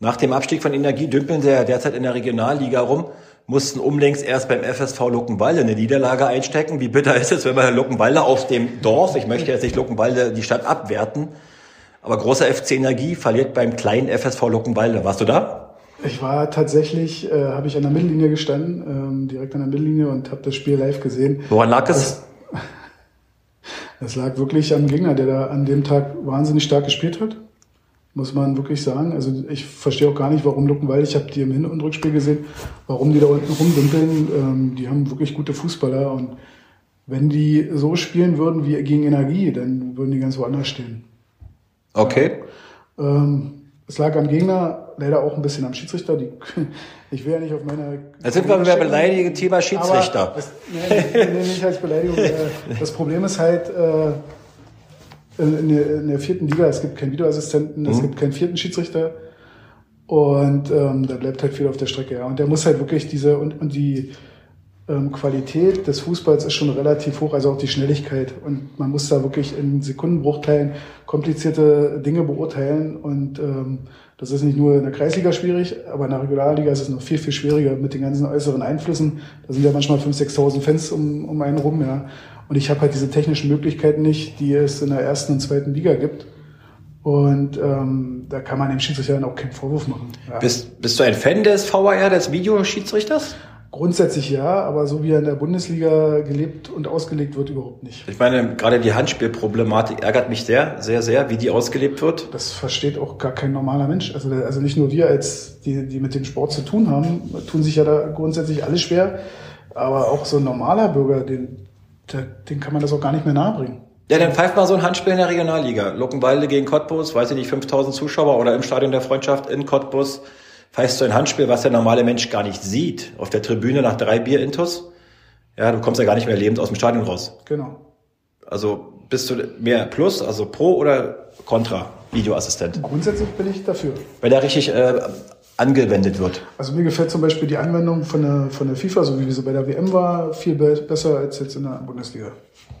Nach dem Abstieg von Energie dümpeln sie ja derzeit in der Regionalliga rum, mussten unlängst erst beim FSV Luckenwalde eine Niederlage einstecken. Wie bitter ist es, wenn man Luckenwalde auf dem Dorf, ich möchte jetzt nicht Luckenwalde die Stadt abwerten, aber großer FC Energie verliert beim kleinen FSV Luckenwalde. Warst du da? Ich war tatsächlich, äh, habe ich an der Mittellinie gestanden, ähm, direkt an der Mittellinie und habe das Spiel live gesehen. Woran lag es? Es <laughs> lag wirklich am Gegner, der da an dem Tag wahnsinnig stark gespielt hat. Muss man wirklich sagen. Also ich verstehe auch gar nicht, warum Luckenwalde, ich habe die im Hin- und Rückspiel gesehen, warum die da unten rumdümpeln. Ähm, die haben wirklich gute Fußballer und wenn die so spielen würden wie gegen Energie, dann würden die ganz woanders stehen. Okay. Ähm, es lag am Gegner, leider auch ein bisschen am Schiedsrichter. Die, <laughs> ich will ja nicht auf meine. Jetzt sind wir wieder beleidigt, Thema Schiedsrichter. Das, nee, nee, nee, nicht als Beleidigung. <laughs> Äh, Das Problem ist halt, äh, in der, in der vierten Liga, es gibt keinen Videoassistenten, es gibt keinen vierten Schiedsrichter. Und ähm, da bleibt halt viel auf der Strecke. Ja. Und der muss halt wirklich diese, und, und die ähm, Qualität des Fußballs ist schon relativ hoch, also auch die Schnelligkeit. Und man muss da wirklich in Sekundenbruchteilen komplizierte Dinge beurteilen. Und ähm, das ist nicht nur in der Kreisliga schwierig, aber in der Regionalliga ist es noch viel, viel schwieriger mit den ganzen äußeren Einflüssen. Da sind ja manchmal 5.000, 6.000 Fans um, um einen rum. Ja. Und ich habe halt diese technischen Möglichkeiten nicht, die es in der ersten und zweiten Liga gibt. Und ähm, da kann man dem Schiedsrichter dann auch keinen Vorwurf machen. Ja. Bist, bist du ein Fan des VAR, des Videoschiedsrichters? Grundsätzlich ja, aber so wie er in der Bundesliga gelebt und ausgelegt wird, überhaupt nicht. Ich meine, gerade die Handspielproblematik ärgert mich sehr, sehr, sehr, wie die ausgelebt wird. Das versteht auch gar kein normaler Mensch. Also, also nicht nur wir, als die, die mit dem Sport zu tun haben, tun sich ja da grundsätzlich alle schwer. Aber auch so ein normaler Bürger, den, der, den kann man das auch gar nicht mehr nahebringen. Ja, dann pfeift mal so ein Handspiel in der Regionalliga. Luckenwalde gegen Cottbus, weiß ich nicht, 5000 Zuschauer oder im Stadion der Freundschaft in Cottbus. Pfeifst du ein Handspiel, was der normale Mensch gar nicht sieht. Auf der Tribüne nach drei Bier Intus. Ja, du kommst ja gar nicht mehr lebend aus dem Stadion raus. Genau. Also bist du mehr Plus, also Pro oder Contra Videoassistent? Grundsätzlich bin ich dafür. Wenn der richtig äh, angewendet wird. Also mir gefällt zum Beispiel die Anwendung von der, von der FIFA, so wie sie bei der WM war, viel be besser als jetzt in der Bundesliga.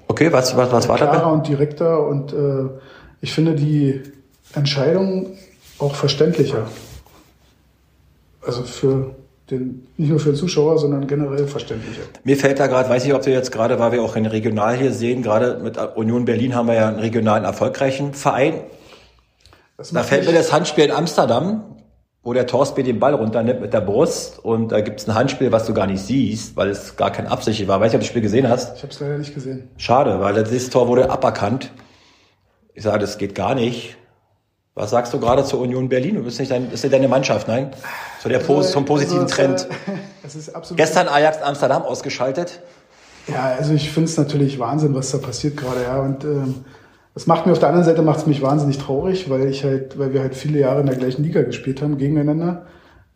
Okay, was, was, was war klarer dabei? und direkter und äh, ich finde die Entscheidung auch verständlicher. Also für den, nicht nur für den Zuschauer, sondern generell verständlicher. Mir fällt da gerade, weiß ich, ob du jetzt gerade, weil wir auch in regional hier sehen, gerade mit Union Berlin haben wir ja einen regionalen erfolgreichen Verein. Da fällt mir das Handspiel in Amsterdam, wo der Torsby den Ball runternimmt mit der Brust und da gibt's ein Handspiel, was du gar nicht siehst, weil es gar kein Absicht war. Weiß nicht, ob du das Spiel gesehen hast. Ich habe es leider nicht gesehen. Schade, weil dieses Tor wurde aberkannt. Ich sage, das geht gar nicht. Was sagst du gerade zur Union Berlin? Du bist nicht dein, ist nicht deine Mannschaft, nein? Zu der Pos zum positiven Also, Trend. <laughs> äh, absolut Gestern Ajax Amsterdam ausgeschaltet. Ja, also ich finde es natürlich Wahnsinn, was da passiert gerade, ja. Und ähm, das macht mir auf der anderen Seite macht es mich wahnsinnig traurig, weil ich halt, weil wir halt viele Jahre in der gleichen Liga gespielt haben, gegeneinander.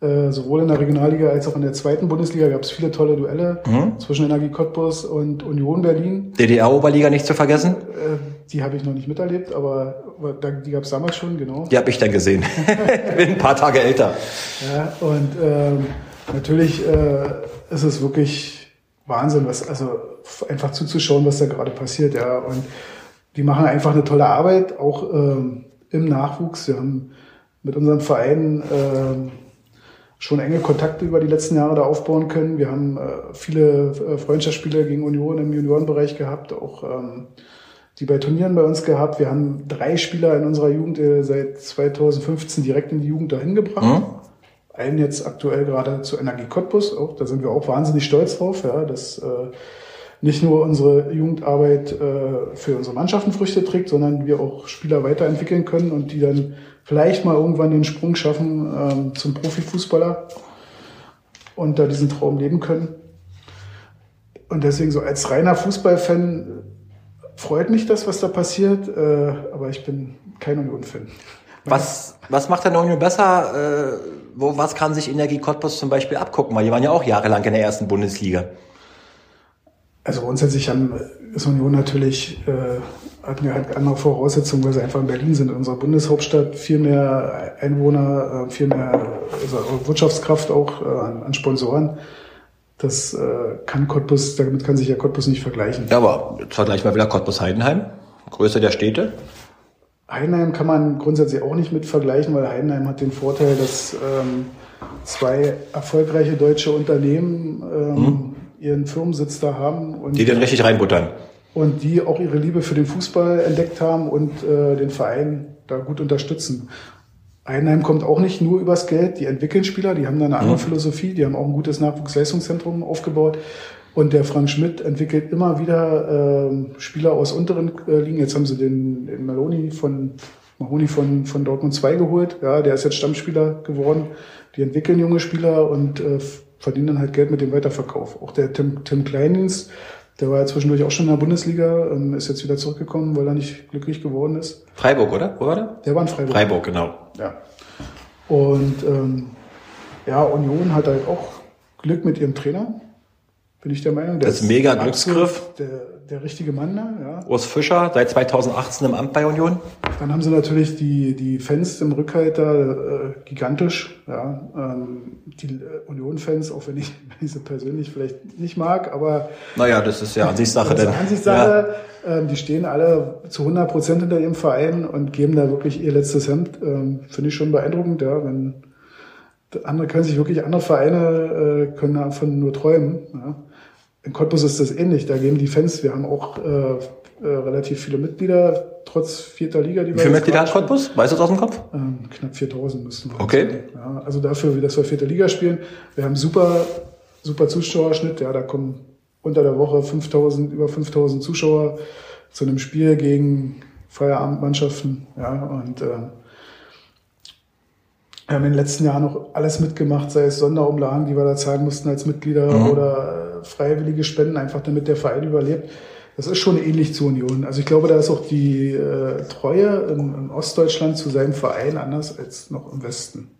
Äh, sowohl in der Regionalliga als auch in der zweiten Bundesliga gab es viele tolle Duelle mhm. zwischen Energie Cottbus und Union Berlin. DDR-Oberliga nicht zu vergessen? Äh, die habe ich noch nicht miterlebt, aber, aber die gab es damals schon, genau. Die habe ich dann gesehen. <laughs> Bin ein paar Tage älter. Ja, und ähm, natürlich äh, ist es wirklich Wahnsinn, was also einfach zuzuschauen, was da gerade passiert, ja. Und die machen einfach eine tolle Arbeit, auch ähm, im Nachwuchs. Wir haben mit unserem Verein ähm, schon enge Kontakte über die letzten Jahre da aufbauen können. Wir haben äh, viele äh, Freundschaftsspiele gegen Union im Juniorenbereich gehabt, auch ähm, die bei Turnieren bei uns gehabt. Wir haben drei Spieler in unserer Jugend äh, seit 2015 direkt in die Jugend dahin gebracht. Mhm. Einen jetzt aktuell gerade zu Energie Cottbus, auch, da sind wir auch wahnsinnig stolz drauf, ja, dass äh, nicht nur unsere Jugendarbeit äh, für unsere Mannschaften Früchte trägt, sondern wir auch Spieler weiterentwickeln können und die dann vielleicht mal irgendwann den Sprung schaffen ähm, zum Profifußballer und da diesen Traum leben können. Und deswegen so als reiner Fußballfan freut mich das, was da passiert, äh, aber ich bin kein Union-Fan. Was, was macht denn Union besser? Äh, wo, was kann sich Energie Cottbus zum Beispiel abgucken? Weil die waren ja auch jahrelang in der ersten Bundesliga. Also grundsätzlich haben, ist Union natürlich äh, hatten wir halt andere Voraussetzungen, weil sie einfach in Berlin sind, in unserer Bundeshauptstadt, viel mehr Einwohner, äh, viel mehr also Wirtschaftskraft auch äh, an Sponsoren. Das äh, kann Cottbus, damit kann sich ja Cottbus nicht vergleichen. Ja, aber vergleichen wir wieder Cottbus-Heidenheim, Größe der Städte. Heidenheim kann man grundsätzlich auch nicht mit vergleichen, weil Heidenheim hat den Vorteil, dass ähm, zwei erfolgreiche deutsche Unternehmen ähm, hm. Ihren Firmensitz da haben. Und die den richtig reinbuttern und die auch ihre Liebe für den Fußball entdeckt haben und äh, den Verein da gut unterstützen. Einheim kommt auch nicht nur übers Geld, die entwickeln Spieler, die haben da eine andere mhm. Philosophie, die haben auch ein gutes Nachwuchsleistungszentrum aufgebaut. Und der Frank Schmidt entwickelt immer wieder äh, Spieler aus unteren äh, Ligen. Jetzt haben sie den, den Maloni von Mahoni von, von Dortmund 2 geholt. Ja, der ist jetzt Stammspieler geworden. Die entwickeln junge Spieler und äh, verdienen dann halt Geld mit dem Weiterverkauf. Auch der Tim, Tim Kleindienst, der war ja zwischendurch auch schon in der Bundesliga, ähm, ist jetzt wieder zurückgekommen, weil er nicht glücklich geworden ist. Freiburg, oder? Wo war der? Der war in Freiburg. Freiburg, genau. Ja. Und ähm, ja, Union hat halt auch Glück mit ihrem Trainer, bin ich der Meinung. Der das ist mega Glücksgriff. Der, der richtige Mann da, ja. Urs Fischer, seit 2018 im Amt bei Union. Dann haben sie natürlich die, die Fans im Rückhalt da, äh, gigantisch, ja. Ähm, die äh, Union-Fans, auch wenn ich, <laughs> wenn ich sie persönlich vielleicht nicht mag, aber. Naja, das ist ja Ansichtssache, denn. Ansichtssache, ja. ähm, die stehen alle zu 100 Prozent hinter ihrem Verein und geben da wirklich ihr letztes Hemd. Ähm, Finde ich schon beeindruckend, ja, wenn, andere können sich wirklich, andere Vereine äh, können davon nur träumen. Ja. In Cottbus ist das ähnlich. Da geben die Fans, wir haben auch äh, äh, relativ viele Mitglieder, trotz vierter Liga. Die Wie viele Mitglieder hat Cottbus? Weißt du das aus dem Kopf? Ähm, knapp 4000 müssten wir. Okay. Ja, also dafür, dass wir vierte Liga spielen. Wir haben super, super Zuschauerschnitt. Ja, da kommen unter der Woche 5000, über 5000 Zuschauer zu einem Spiel gegen Feierabendmannschaften. Ja, und äh, wir haben in den letzten Jahren noch alles mitgemacht, sei es Sonderumlagen, die wir da zahlen mussten als Mitglieder mhm. oder freiwillige Spenden, einfach damit der Verein überlebt. Das ist schon ähnlich zu Union. Also ich glaube, da ist auch die äh, Treue in, in Ostdeutschland zu seinem Verein anders als noch im Westen.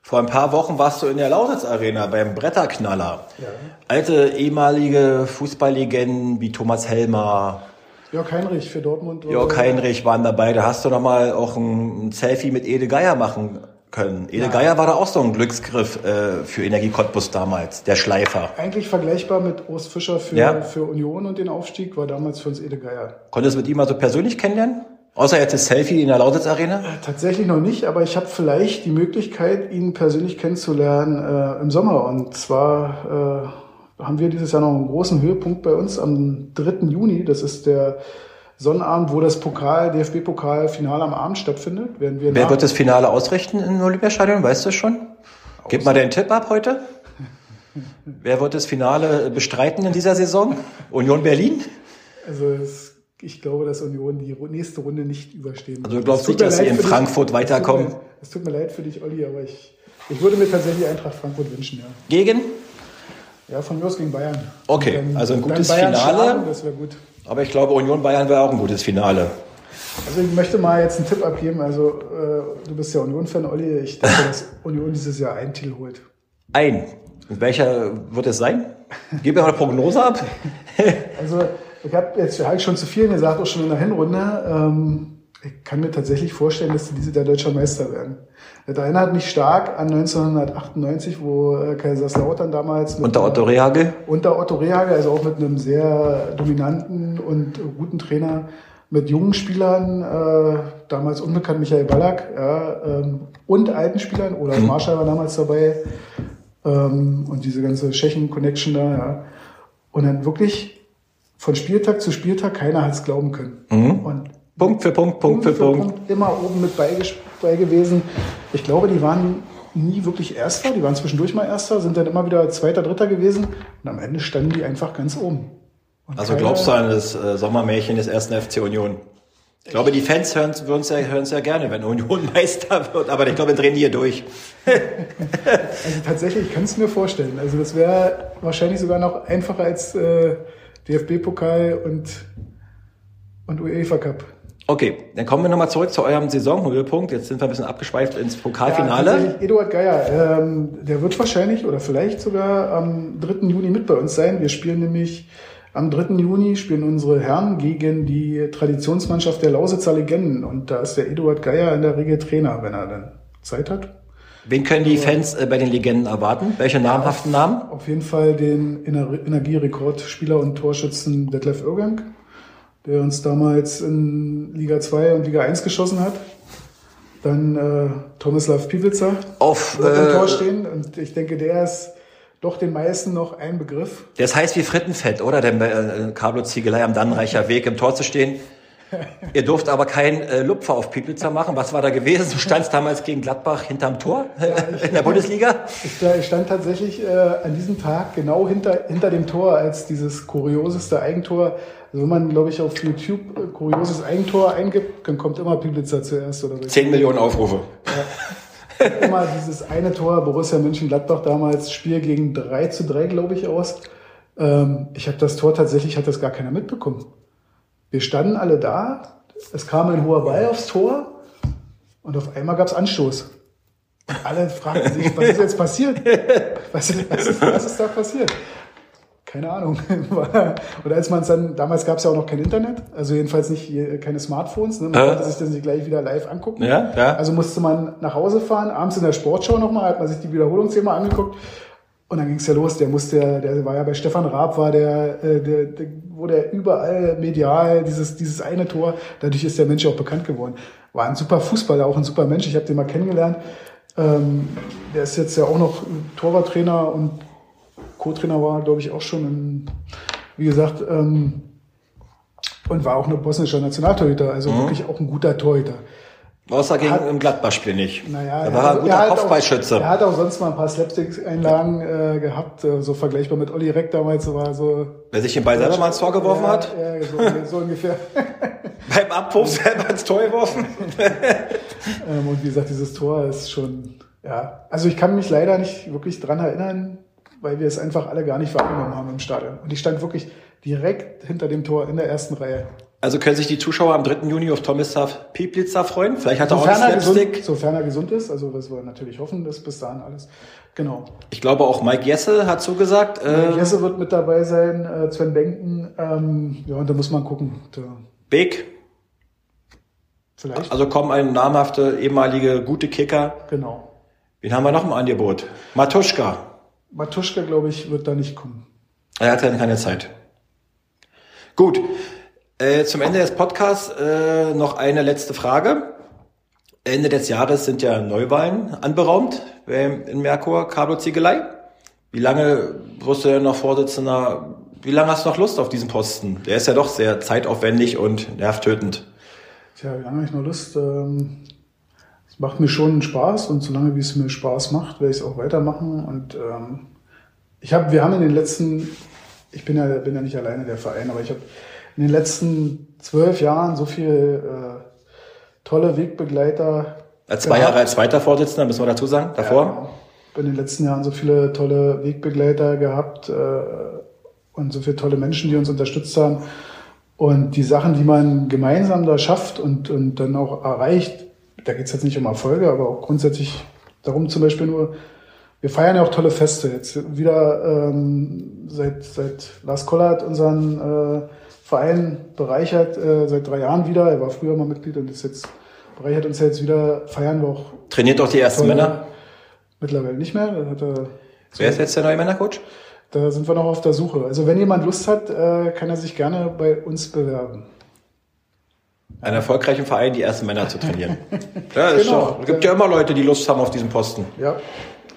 Vor ein paar Wochen warst du in der Lausitz Arena beim Bretterknaller. Ja. Alte ehemalige Fußballlegenden wie Thomas Helmer. Jörg Heinrich für Dortmund. Jörg Heinrich waren dabei. Da hast du noch mal auch ein Selfie mit Ede Geier machen können. Ede ja. Geier war da auch so ein Glücksgriff äh, für Energie Cottbus damals, der Schleifer. Eigentlich vergleichbar mit Urs Fischer für, ja. für Union und den Aufstieg, war damals für uns Ede Geier. Konntest du mit ihm mal so persönlich kennenlernen? Außer jetzt das Selfie in der Lausitz Arena? Äh, tatsächlich noch nicht, aber ich habe vielleicht die Möglichkeit, ihn persönlich kennenzulernen äh, im Sommer. Und zwar äh, haben wir dieses Jahr noch einen großen Höhepunkt bei uns am 3. Juni. Das ist der Sonnabend, wo das Pokal, DFB-Pokal-Finale am Abend stattfindet, werden wir. Wer wird das Finale ausrichten im Olympiastadion? Weißt du schon? Gib mal den Tipp ab heute. Wer wird das Finale bestreiten in dieser Saison? Union Berlin? Also es, ich glaube, dass Union die nächste Runde nicht überstehen Also du glaubst nicht, dass sie in Frankfurt dich, weiterkommen? Es tut, mir, leid für dich, Olli, aber ich, ich würde mir tatsächlich Eintracht Frankfurt wünschen, ja. Gegen? Ja, von mir aus gegen Bayern. Okay, Dann- also ein gutes Finale. schlagen, das wäre gut. Aber ich glaube, Union Bayern wäre auch ein gutes Finale. Also ich möchte mal jetzt einen Tipp abgeben. Also äh, du bist ja Union-Fan, Olli. Ich denke, <laughs> dass Union dieses Jahr einen Titel holt. Ein. Und welcher wird es sein? Gib mir mal eine Prognose ab. <laughs> Also ich habe jetzt halt schon zu vielen gesagt, auch schon in der Hinrunde. Ähm, ich kann mir tatsächlich vorstellen, dass die diese der deutscher Meister werden. Das erinnert mich stark an 1998, wo äh, Kaiserslautern damals Unter Otto Rehagel. unter Otto Rehagel, also auch mit einem sehr dominanten und guten Trainer, mit jungen Spielern, äh, damals unbekannt Michael Ballack, ja, ähm, und alten Spielern, oder Marschall war damals dabei, ähm, und diese ganze Tschechen-Connection da, ja. Und dann wirklich von Spieltag zu Spieltag, keiner hat es glauben können. Und Punkt für Punkt, Punkt für Punkt. immer oben mit bei, bei gewesen. Ich glaube, die waren nie wirklich Erster, die waren zwischendurch mal Erster, sind dann immer wieder Zweiter, Dritter gewesen und am Ende standen die einfach ganz oben. Und Also glaubst du an das äh, Sommermärchen des ersten FC Union? Ich glaube, die Fans hören es ja, hören's ja gerne, wenn Union <laughs> Meister wird, aber ich glaube, wir drehen hier durch. <laughs> Also tatsächlich, ich kann es mir vorstellen. Also das wäre wahrscheinlich sogar noch einfacher als äh, DFB-Pokal und, und UEFA Cup. Okay, dann kommen wir nochmal zurück zu eurem Saisonhöhepunkt. Jetzt sind wir ein bisschen abgeschweift ins Ja, Pokalfinale. tatsächlich, Eduard Geier, ähm, der wird wahrscheinlich oder vielleicht sogar am 3. Juni mit bei uns sein. Wir spielen nämlich am 3. Juni spielen unsere Herren gegen die Traditionsmannschaft der Lausitzer Legenden. Und da ist der Eduard Geier in der Regel Trainer, wenn er dann Zeit hat. Wen können die Fans äh, bei den Legenden erwarten? Welche namhaften Namen? Auf jeden Fall den Ener- Energierekordspieler und Torschützen Detlef Irgang, der uns damals in Liga 2 und Liga 1 geschossen hat. Dann äh, Tomislav Piwitzer Auf, wird im Tor äh, stehen und ich denke, der ist doch den meisten noch ein Begriff. das heißt wie Frittenfett, oder? Der äh, Cablo Ziegelei am Dannenreicher Weg im Tor zu stehen. <laughs> Ihr durft aber kein äh, Lupfer auf Pieplitzer machen. Was war da gewesen? Du standst damals gegen Gladbach hinterm Tor in der Bundesliga. Ich, ich stand tatsächlich äh, an diesem Tag genau hinter, hinter dem Tor als dieses kurioseste Eigentor. Also wenn man, glaube ich, auf YouTube äh, kurioses Eigentor eingibt, dann kommt immer Piwitzer zuerst oder so. 10 Millionen Aufrufe. immer dieses eine Tor, Borussia Mönchengladbach damals, Spiel gegen 3 zu 3, glaube ich, aus. Ähm, ich habe das Tor tatsächlich, hat das gar keiner mitbekommen. Wir standen alle da, es kam ein hoher Ball aufs Tor und auf einmal gab's Anstoß. Und alle fragten sich, was ist jetzt passiert? Was, was, was ist da passiert? Keine Ahnung. <laughs> Oder als man es dann, damals gab's ja auch noch kein Internet, also jedenfalls nicht hier, keine Smartphones, ne? man Äh. konnte sich das nicht gleich wieder live angucken. Ja, ja. Also musste man nach Hause fahren, abends in der Sportschau nochmal, hat man sich die Wiederholungsszene angeguckt und dann ging's ja los. Der musste, ja- der war ja bei Stefan Raab, war der, äh, der, der wo der überall medial dieses dieses eine Tor. Dadurch ist der Mensch auch bekannt geworden. War ein super Fußballer, auch ein super Mensch. Ich habe den mal kennengelernt. Ähm, der ist jetzt ja auch noch Torwarttrainer und Co-Trainer war, glaube ich, auch schon. In, wie gesagt. Ähm, und war auch ein bosnischer Nationaltorhüter, also wirklich auch ein guter Torhüter. Außer gegen Hat- im Gladbach-Spiel nicht. Naja, da war er ein guter auch- Kopfballschütze. Er hat auch sonst mal ein paar Slapstick-Einlagen äh, gehabt, äh, so vergleichbar mit Olli Reck damals, so war so. Wer sich den Ball selber mal ins Tor geworfen ja, hat, Ja, so, so ungefähr. <laughs> beim Abwurf selber ins Tor geworfen. <laughs> ähm, und wie gesagt, dieses Tor ist schon, ja. Also ich kann mich leider nicht wirklich dran erinnern, weil wir es einfach alle gar nicht wahrgenommen haben im Stadion. Und ich stand wirklich direkt hinter dem Tor in der ersten Reihe. Also können sich die Zuschauer am 3. Juni auf Tomislav Pieplitzer freuen. Vielleicht hat er auch einen Sofern Slapstick. gesund, sofern er gesund ist, also was wir natürlich hoffen, dass bis dahin alles. Genau. Ich glaube auch Mike Jesse hat zugesagt. Äh, Jesse wird mit dabei sein, äh, Sven Benken, ähm, ja, und da muss man gucken. Da, Beek. vielleicht. Also kommen ein namhafte ehemalige gute Kicker. Genau. Wen haben wir noch im Angebot? Matuschka. Matuschka, glaube ich, wird da nicht kommen. Er hat ja keine Zeit. Gut. Äh, zum Ende des Podcasts äh, noch eine letzte Frage. Ende des Jahres sind ja Neuwahlen anberaumt ähm, in Merkur, Cablo Ziegelei. Wie lange wirst du denn noch Vorsitzender? Wie lange hast du noch Lust auf diesen Posten? Der ist ja doch sehr zeitaufwendig und nervtötend. Tja, wie lange habe ich noch Lust? Ähm, macht mir schon Spaß und solange wie es mir Spaß macht, werde ich es auch weitermachen. Und ähm, ich habe, wir haben in den letzten, ich bin ja, bin ja nicht alleine der Verein, aber ich habe in den letzten zwölf Jahren so viel äh, tolle Wegbegleiter. Als zwei gehabt. Jahre als zweiter Vorsitzender, müssen wir dazu sagen, davor. Ja, genau. in den letzten Jahren so viele tolle Wegbegleiter gehabt äh, und so viele tolle Menschen, die uns unterstützt haben. Und die Sachen, die man gemeinsam da schafft und, und dann auch erreicht, da geht es jetzt nicht um Erfolge, aber auch grundsätzlich darum zum Beispiel nur, wir feiern ja auch tolle Feste. Jetzt wieder ähm, seit, seit Lars Kollert unseren äh, Verein bereichert, äh, seit drei Jahren wieder. Er war früher mal Mitglied und ist jetzt bereichert uns jetzt wieder. Feiern wir auch. Trainiert auch die ersten tolle, Männer? Mittlerweile nicht mehr. Wer ist jetzt der neue Männercoach? Da sind wir noch auf der Suche. Also wenn jemand Lust hat, äh, kann er sich gerne bei uns bewerben. Einen erfolgreichen Verein, die ersten Männer zu trainieren. <laughs> ja, es genau. gibt ja immer Leute, die Lust haben auf diesen Posten. Ja,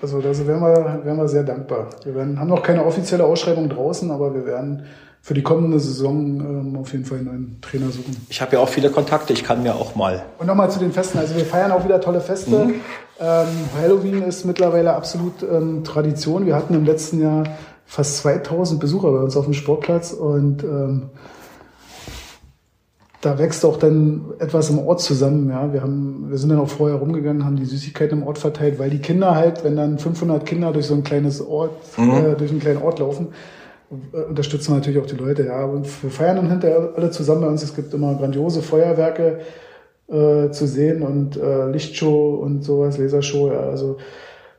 also da wären wir, wären wir sehr dankbar. Wir werden, haben noch keine offizielle Ausschreibung draußen, aber wir werden für die kommende Saison ähm, auf jeden Fall einen neuen Trainer suchen. Ich habe ja auch viele Kontakte, ich kann mir auch mal. Und nochmal zu den Festen. Also wir feiern auch wieder tolle Feste. Mhm. Ähm, Halloween ist mittlerweile absolut ähm, Tradition. Wir hatten im letzten Jahr fast 2000 Besucher bei uns auf dem Sportplatz und ähm, da wächst auch dann etwas im Ort zusammen. Ja, wir haben, wir sind dann auch vorher rumgegangen, haben die Süßigkeiten im Ort verteilt, weil die Kinder halt, wenn dann 500 Kinder durch so ein kleines Ort, mhm. äh, durch einen kleinen Ort laufen, äh, unterstützen wir natürlich auch die Leute. Ja, und wir feiern dann hinterher alle zusammen bei uns. Es gibt immer grandiose Feuerwerke äh, zu sehen und äh, Lichtshow und sowas, Lasershow. Ja, also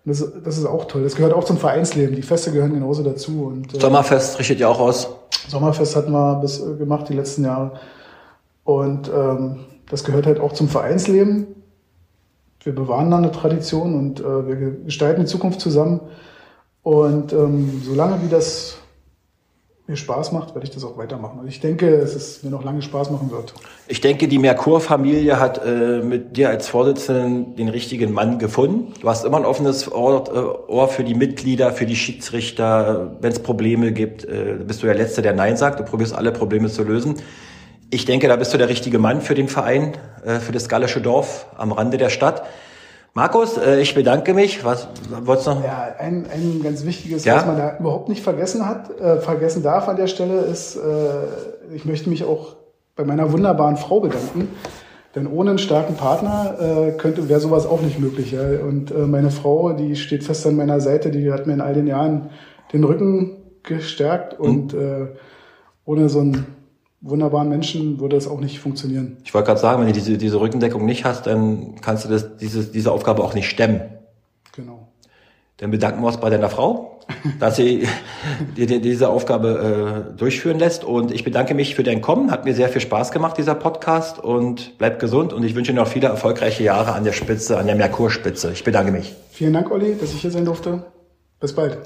das, das ist auch toll. Das gehört auch zum Vereinsleben. Die Feste gehören genauso dazu. Und, äh, Sommerfest richtet ihr auch aus? Sommerfest hatten wir bis äh, gemacht die letzten Jahre. Und ähm, das gehört halt auch zum Vereinsleben. Wir bewahren da eine Tradition und äh, wir gestalten die Zukunft zusammen. Und ähm, solange wie das mir Spaß macht, werde ich das auch weitermachen. Also ich denke, es mir noch lange Spaß machen wird. Ich denke, die Merkur-Familie hat äh, mit dir als Vorsitzenden den richtigen Mann gefunden. Du hast immer ein offenes Ohr, äh, Ohr für die Mitglieder, für die Schiedsrichter. Wenn es Probleme gibt, äh, bist du der Letzte, der Nein sagt. Du probierst alle Probleme zu lösen. Ich denke, da bist du der richtige Mann für den Verein, äh, für das gallische Dorf am Rande der Stadt. Markus, äh, ich bedanke mich. Was wolltest du noch? Ja, ein, ein ganz wichtiges, ja? was man da überhaupt nicht vergessen hat, äh, vergessen darf an der Stelle, ist, äh, ich möchte mich auch bei meiner wunderbaren Frau bedanken. Denn ohne einen starken Partner äh, könnte wäre sowas auch nicht möglich. Ja? Und äh, meine Frau, die steht fest an meiner Seite, die hat mir in all den Jahren den Rücken gestärkt mhm. und äh, ohne so ein wunderbaren Menschen würde es auch nicht funktionieren. Ich wollte gerade sagen, wenn du diese, diese Rückendeckung nicht hast, dann kannst du das, diese, diese Aufgabe auch nicht stemmen. Genau. Dann bedanken wir uns bei deiner Frau, <laughs> dass sie dir diese Aufgabe äh, durchführen lässt. Und ich bedanke mich für dein Kommen. Hat mir sehr viel Spaß gemacht, dieser Podcast. Und bleib gesund. Und ich wünsche dir noch viele erfolgreiche Jahre an der Spitze, an der Merkurspitze. Ich bedanke mich. Vielen Dank, Olli, dass ich hier sein durfte. Bis bald.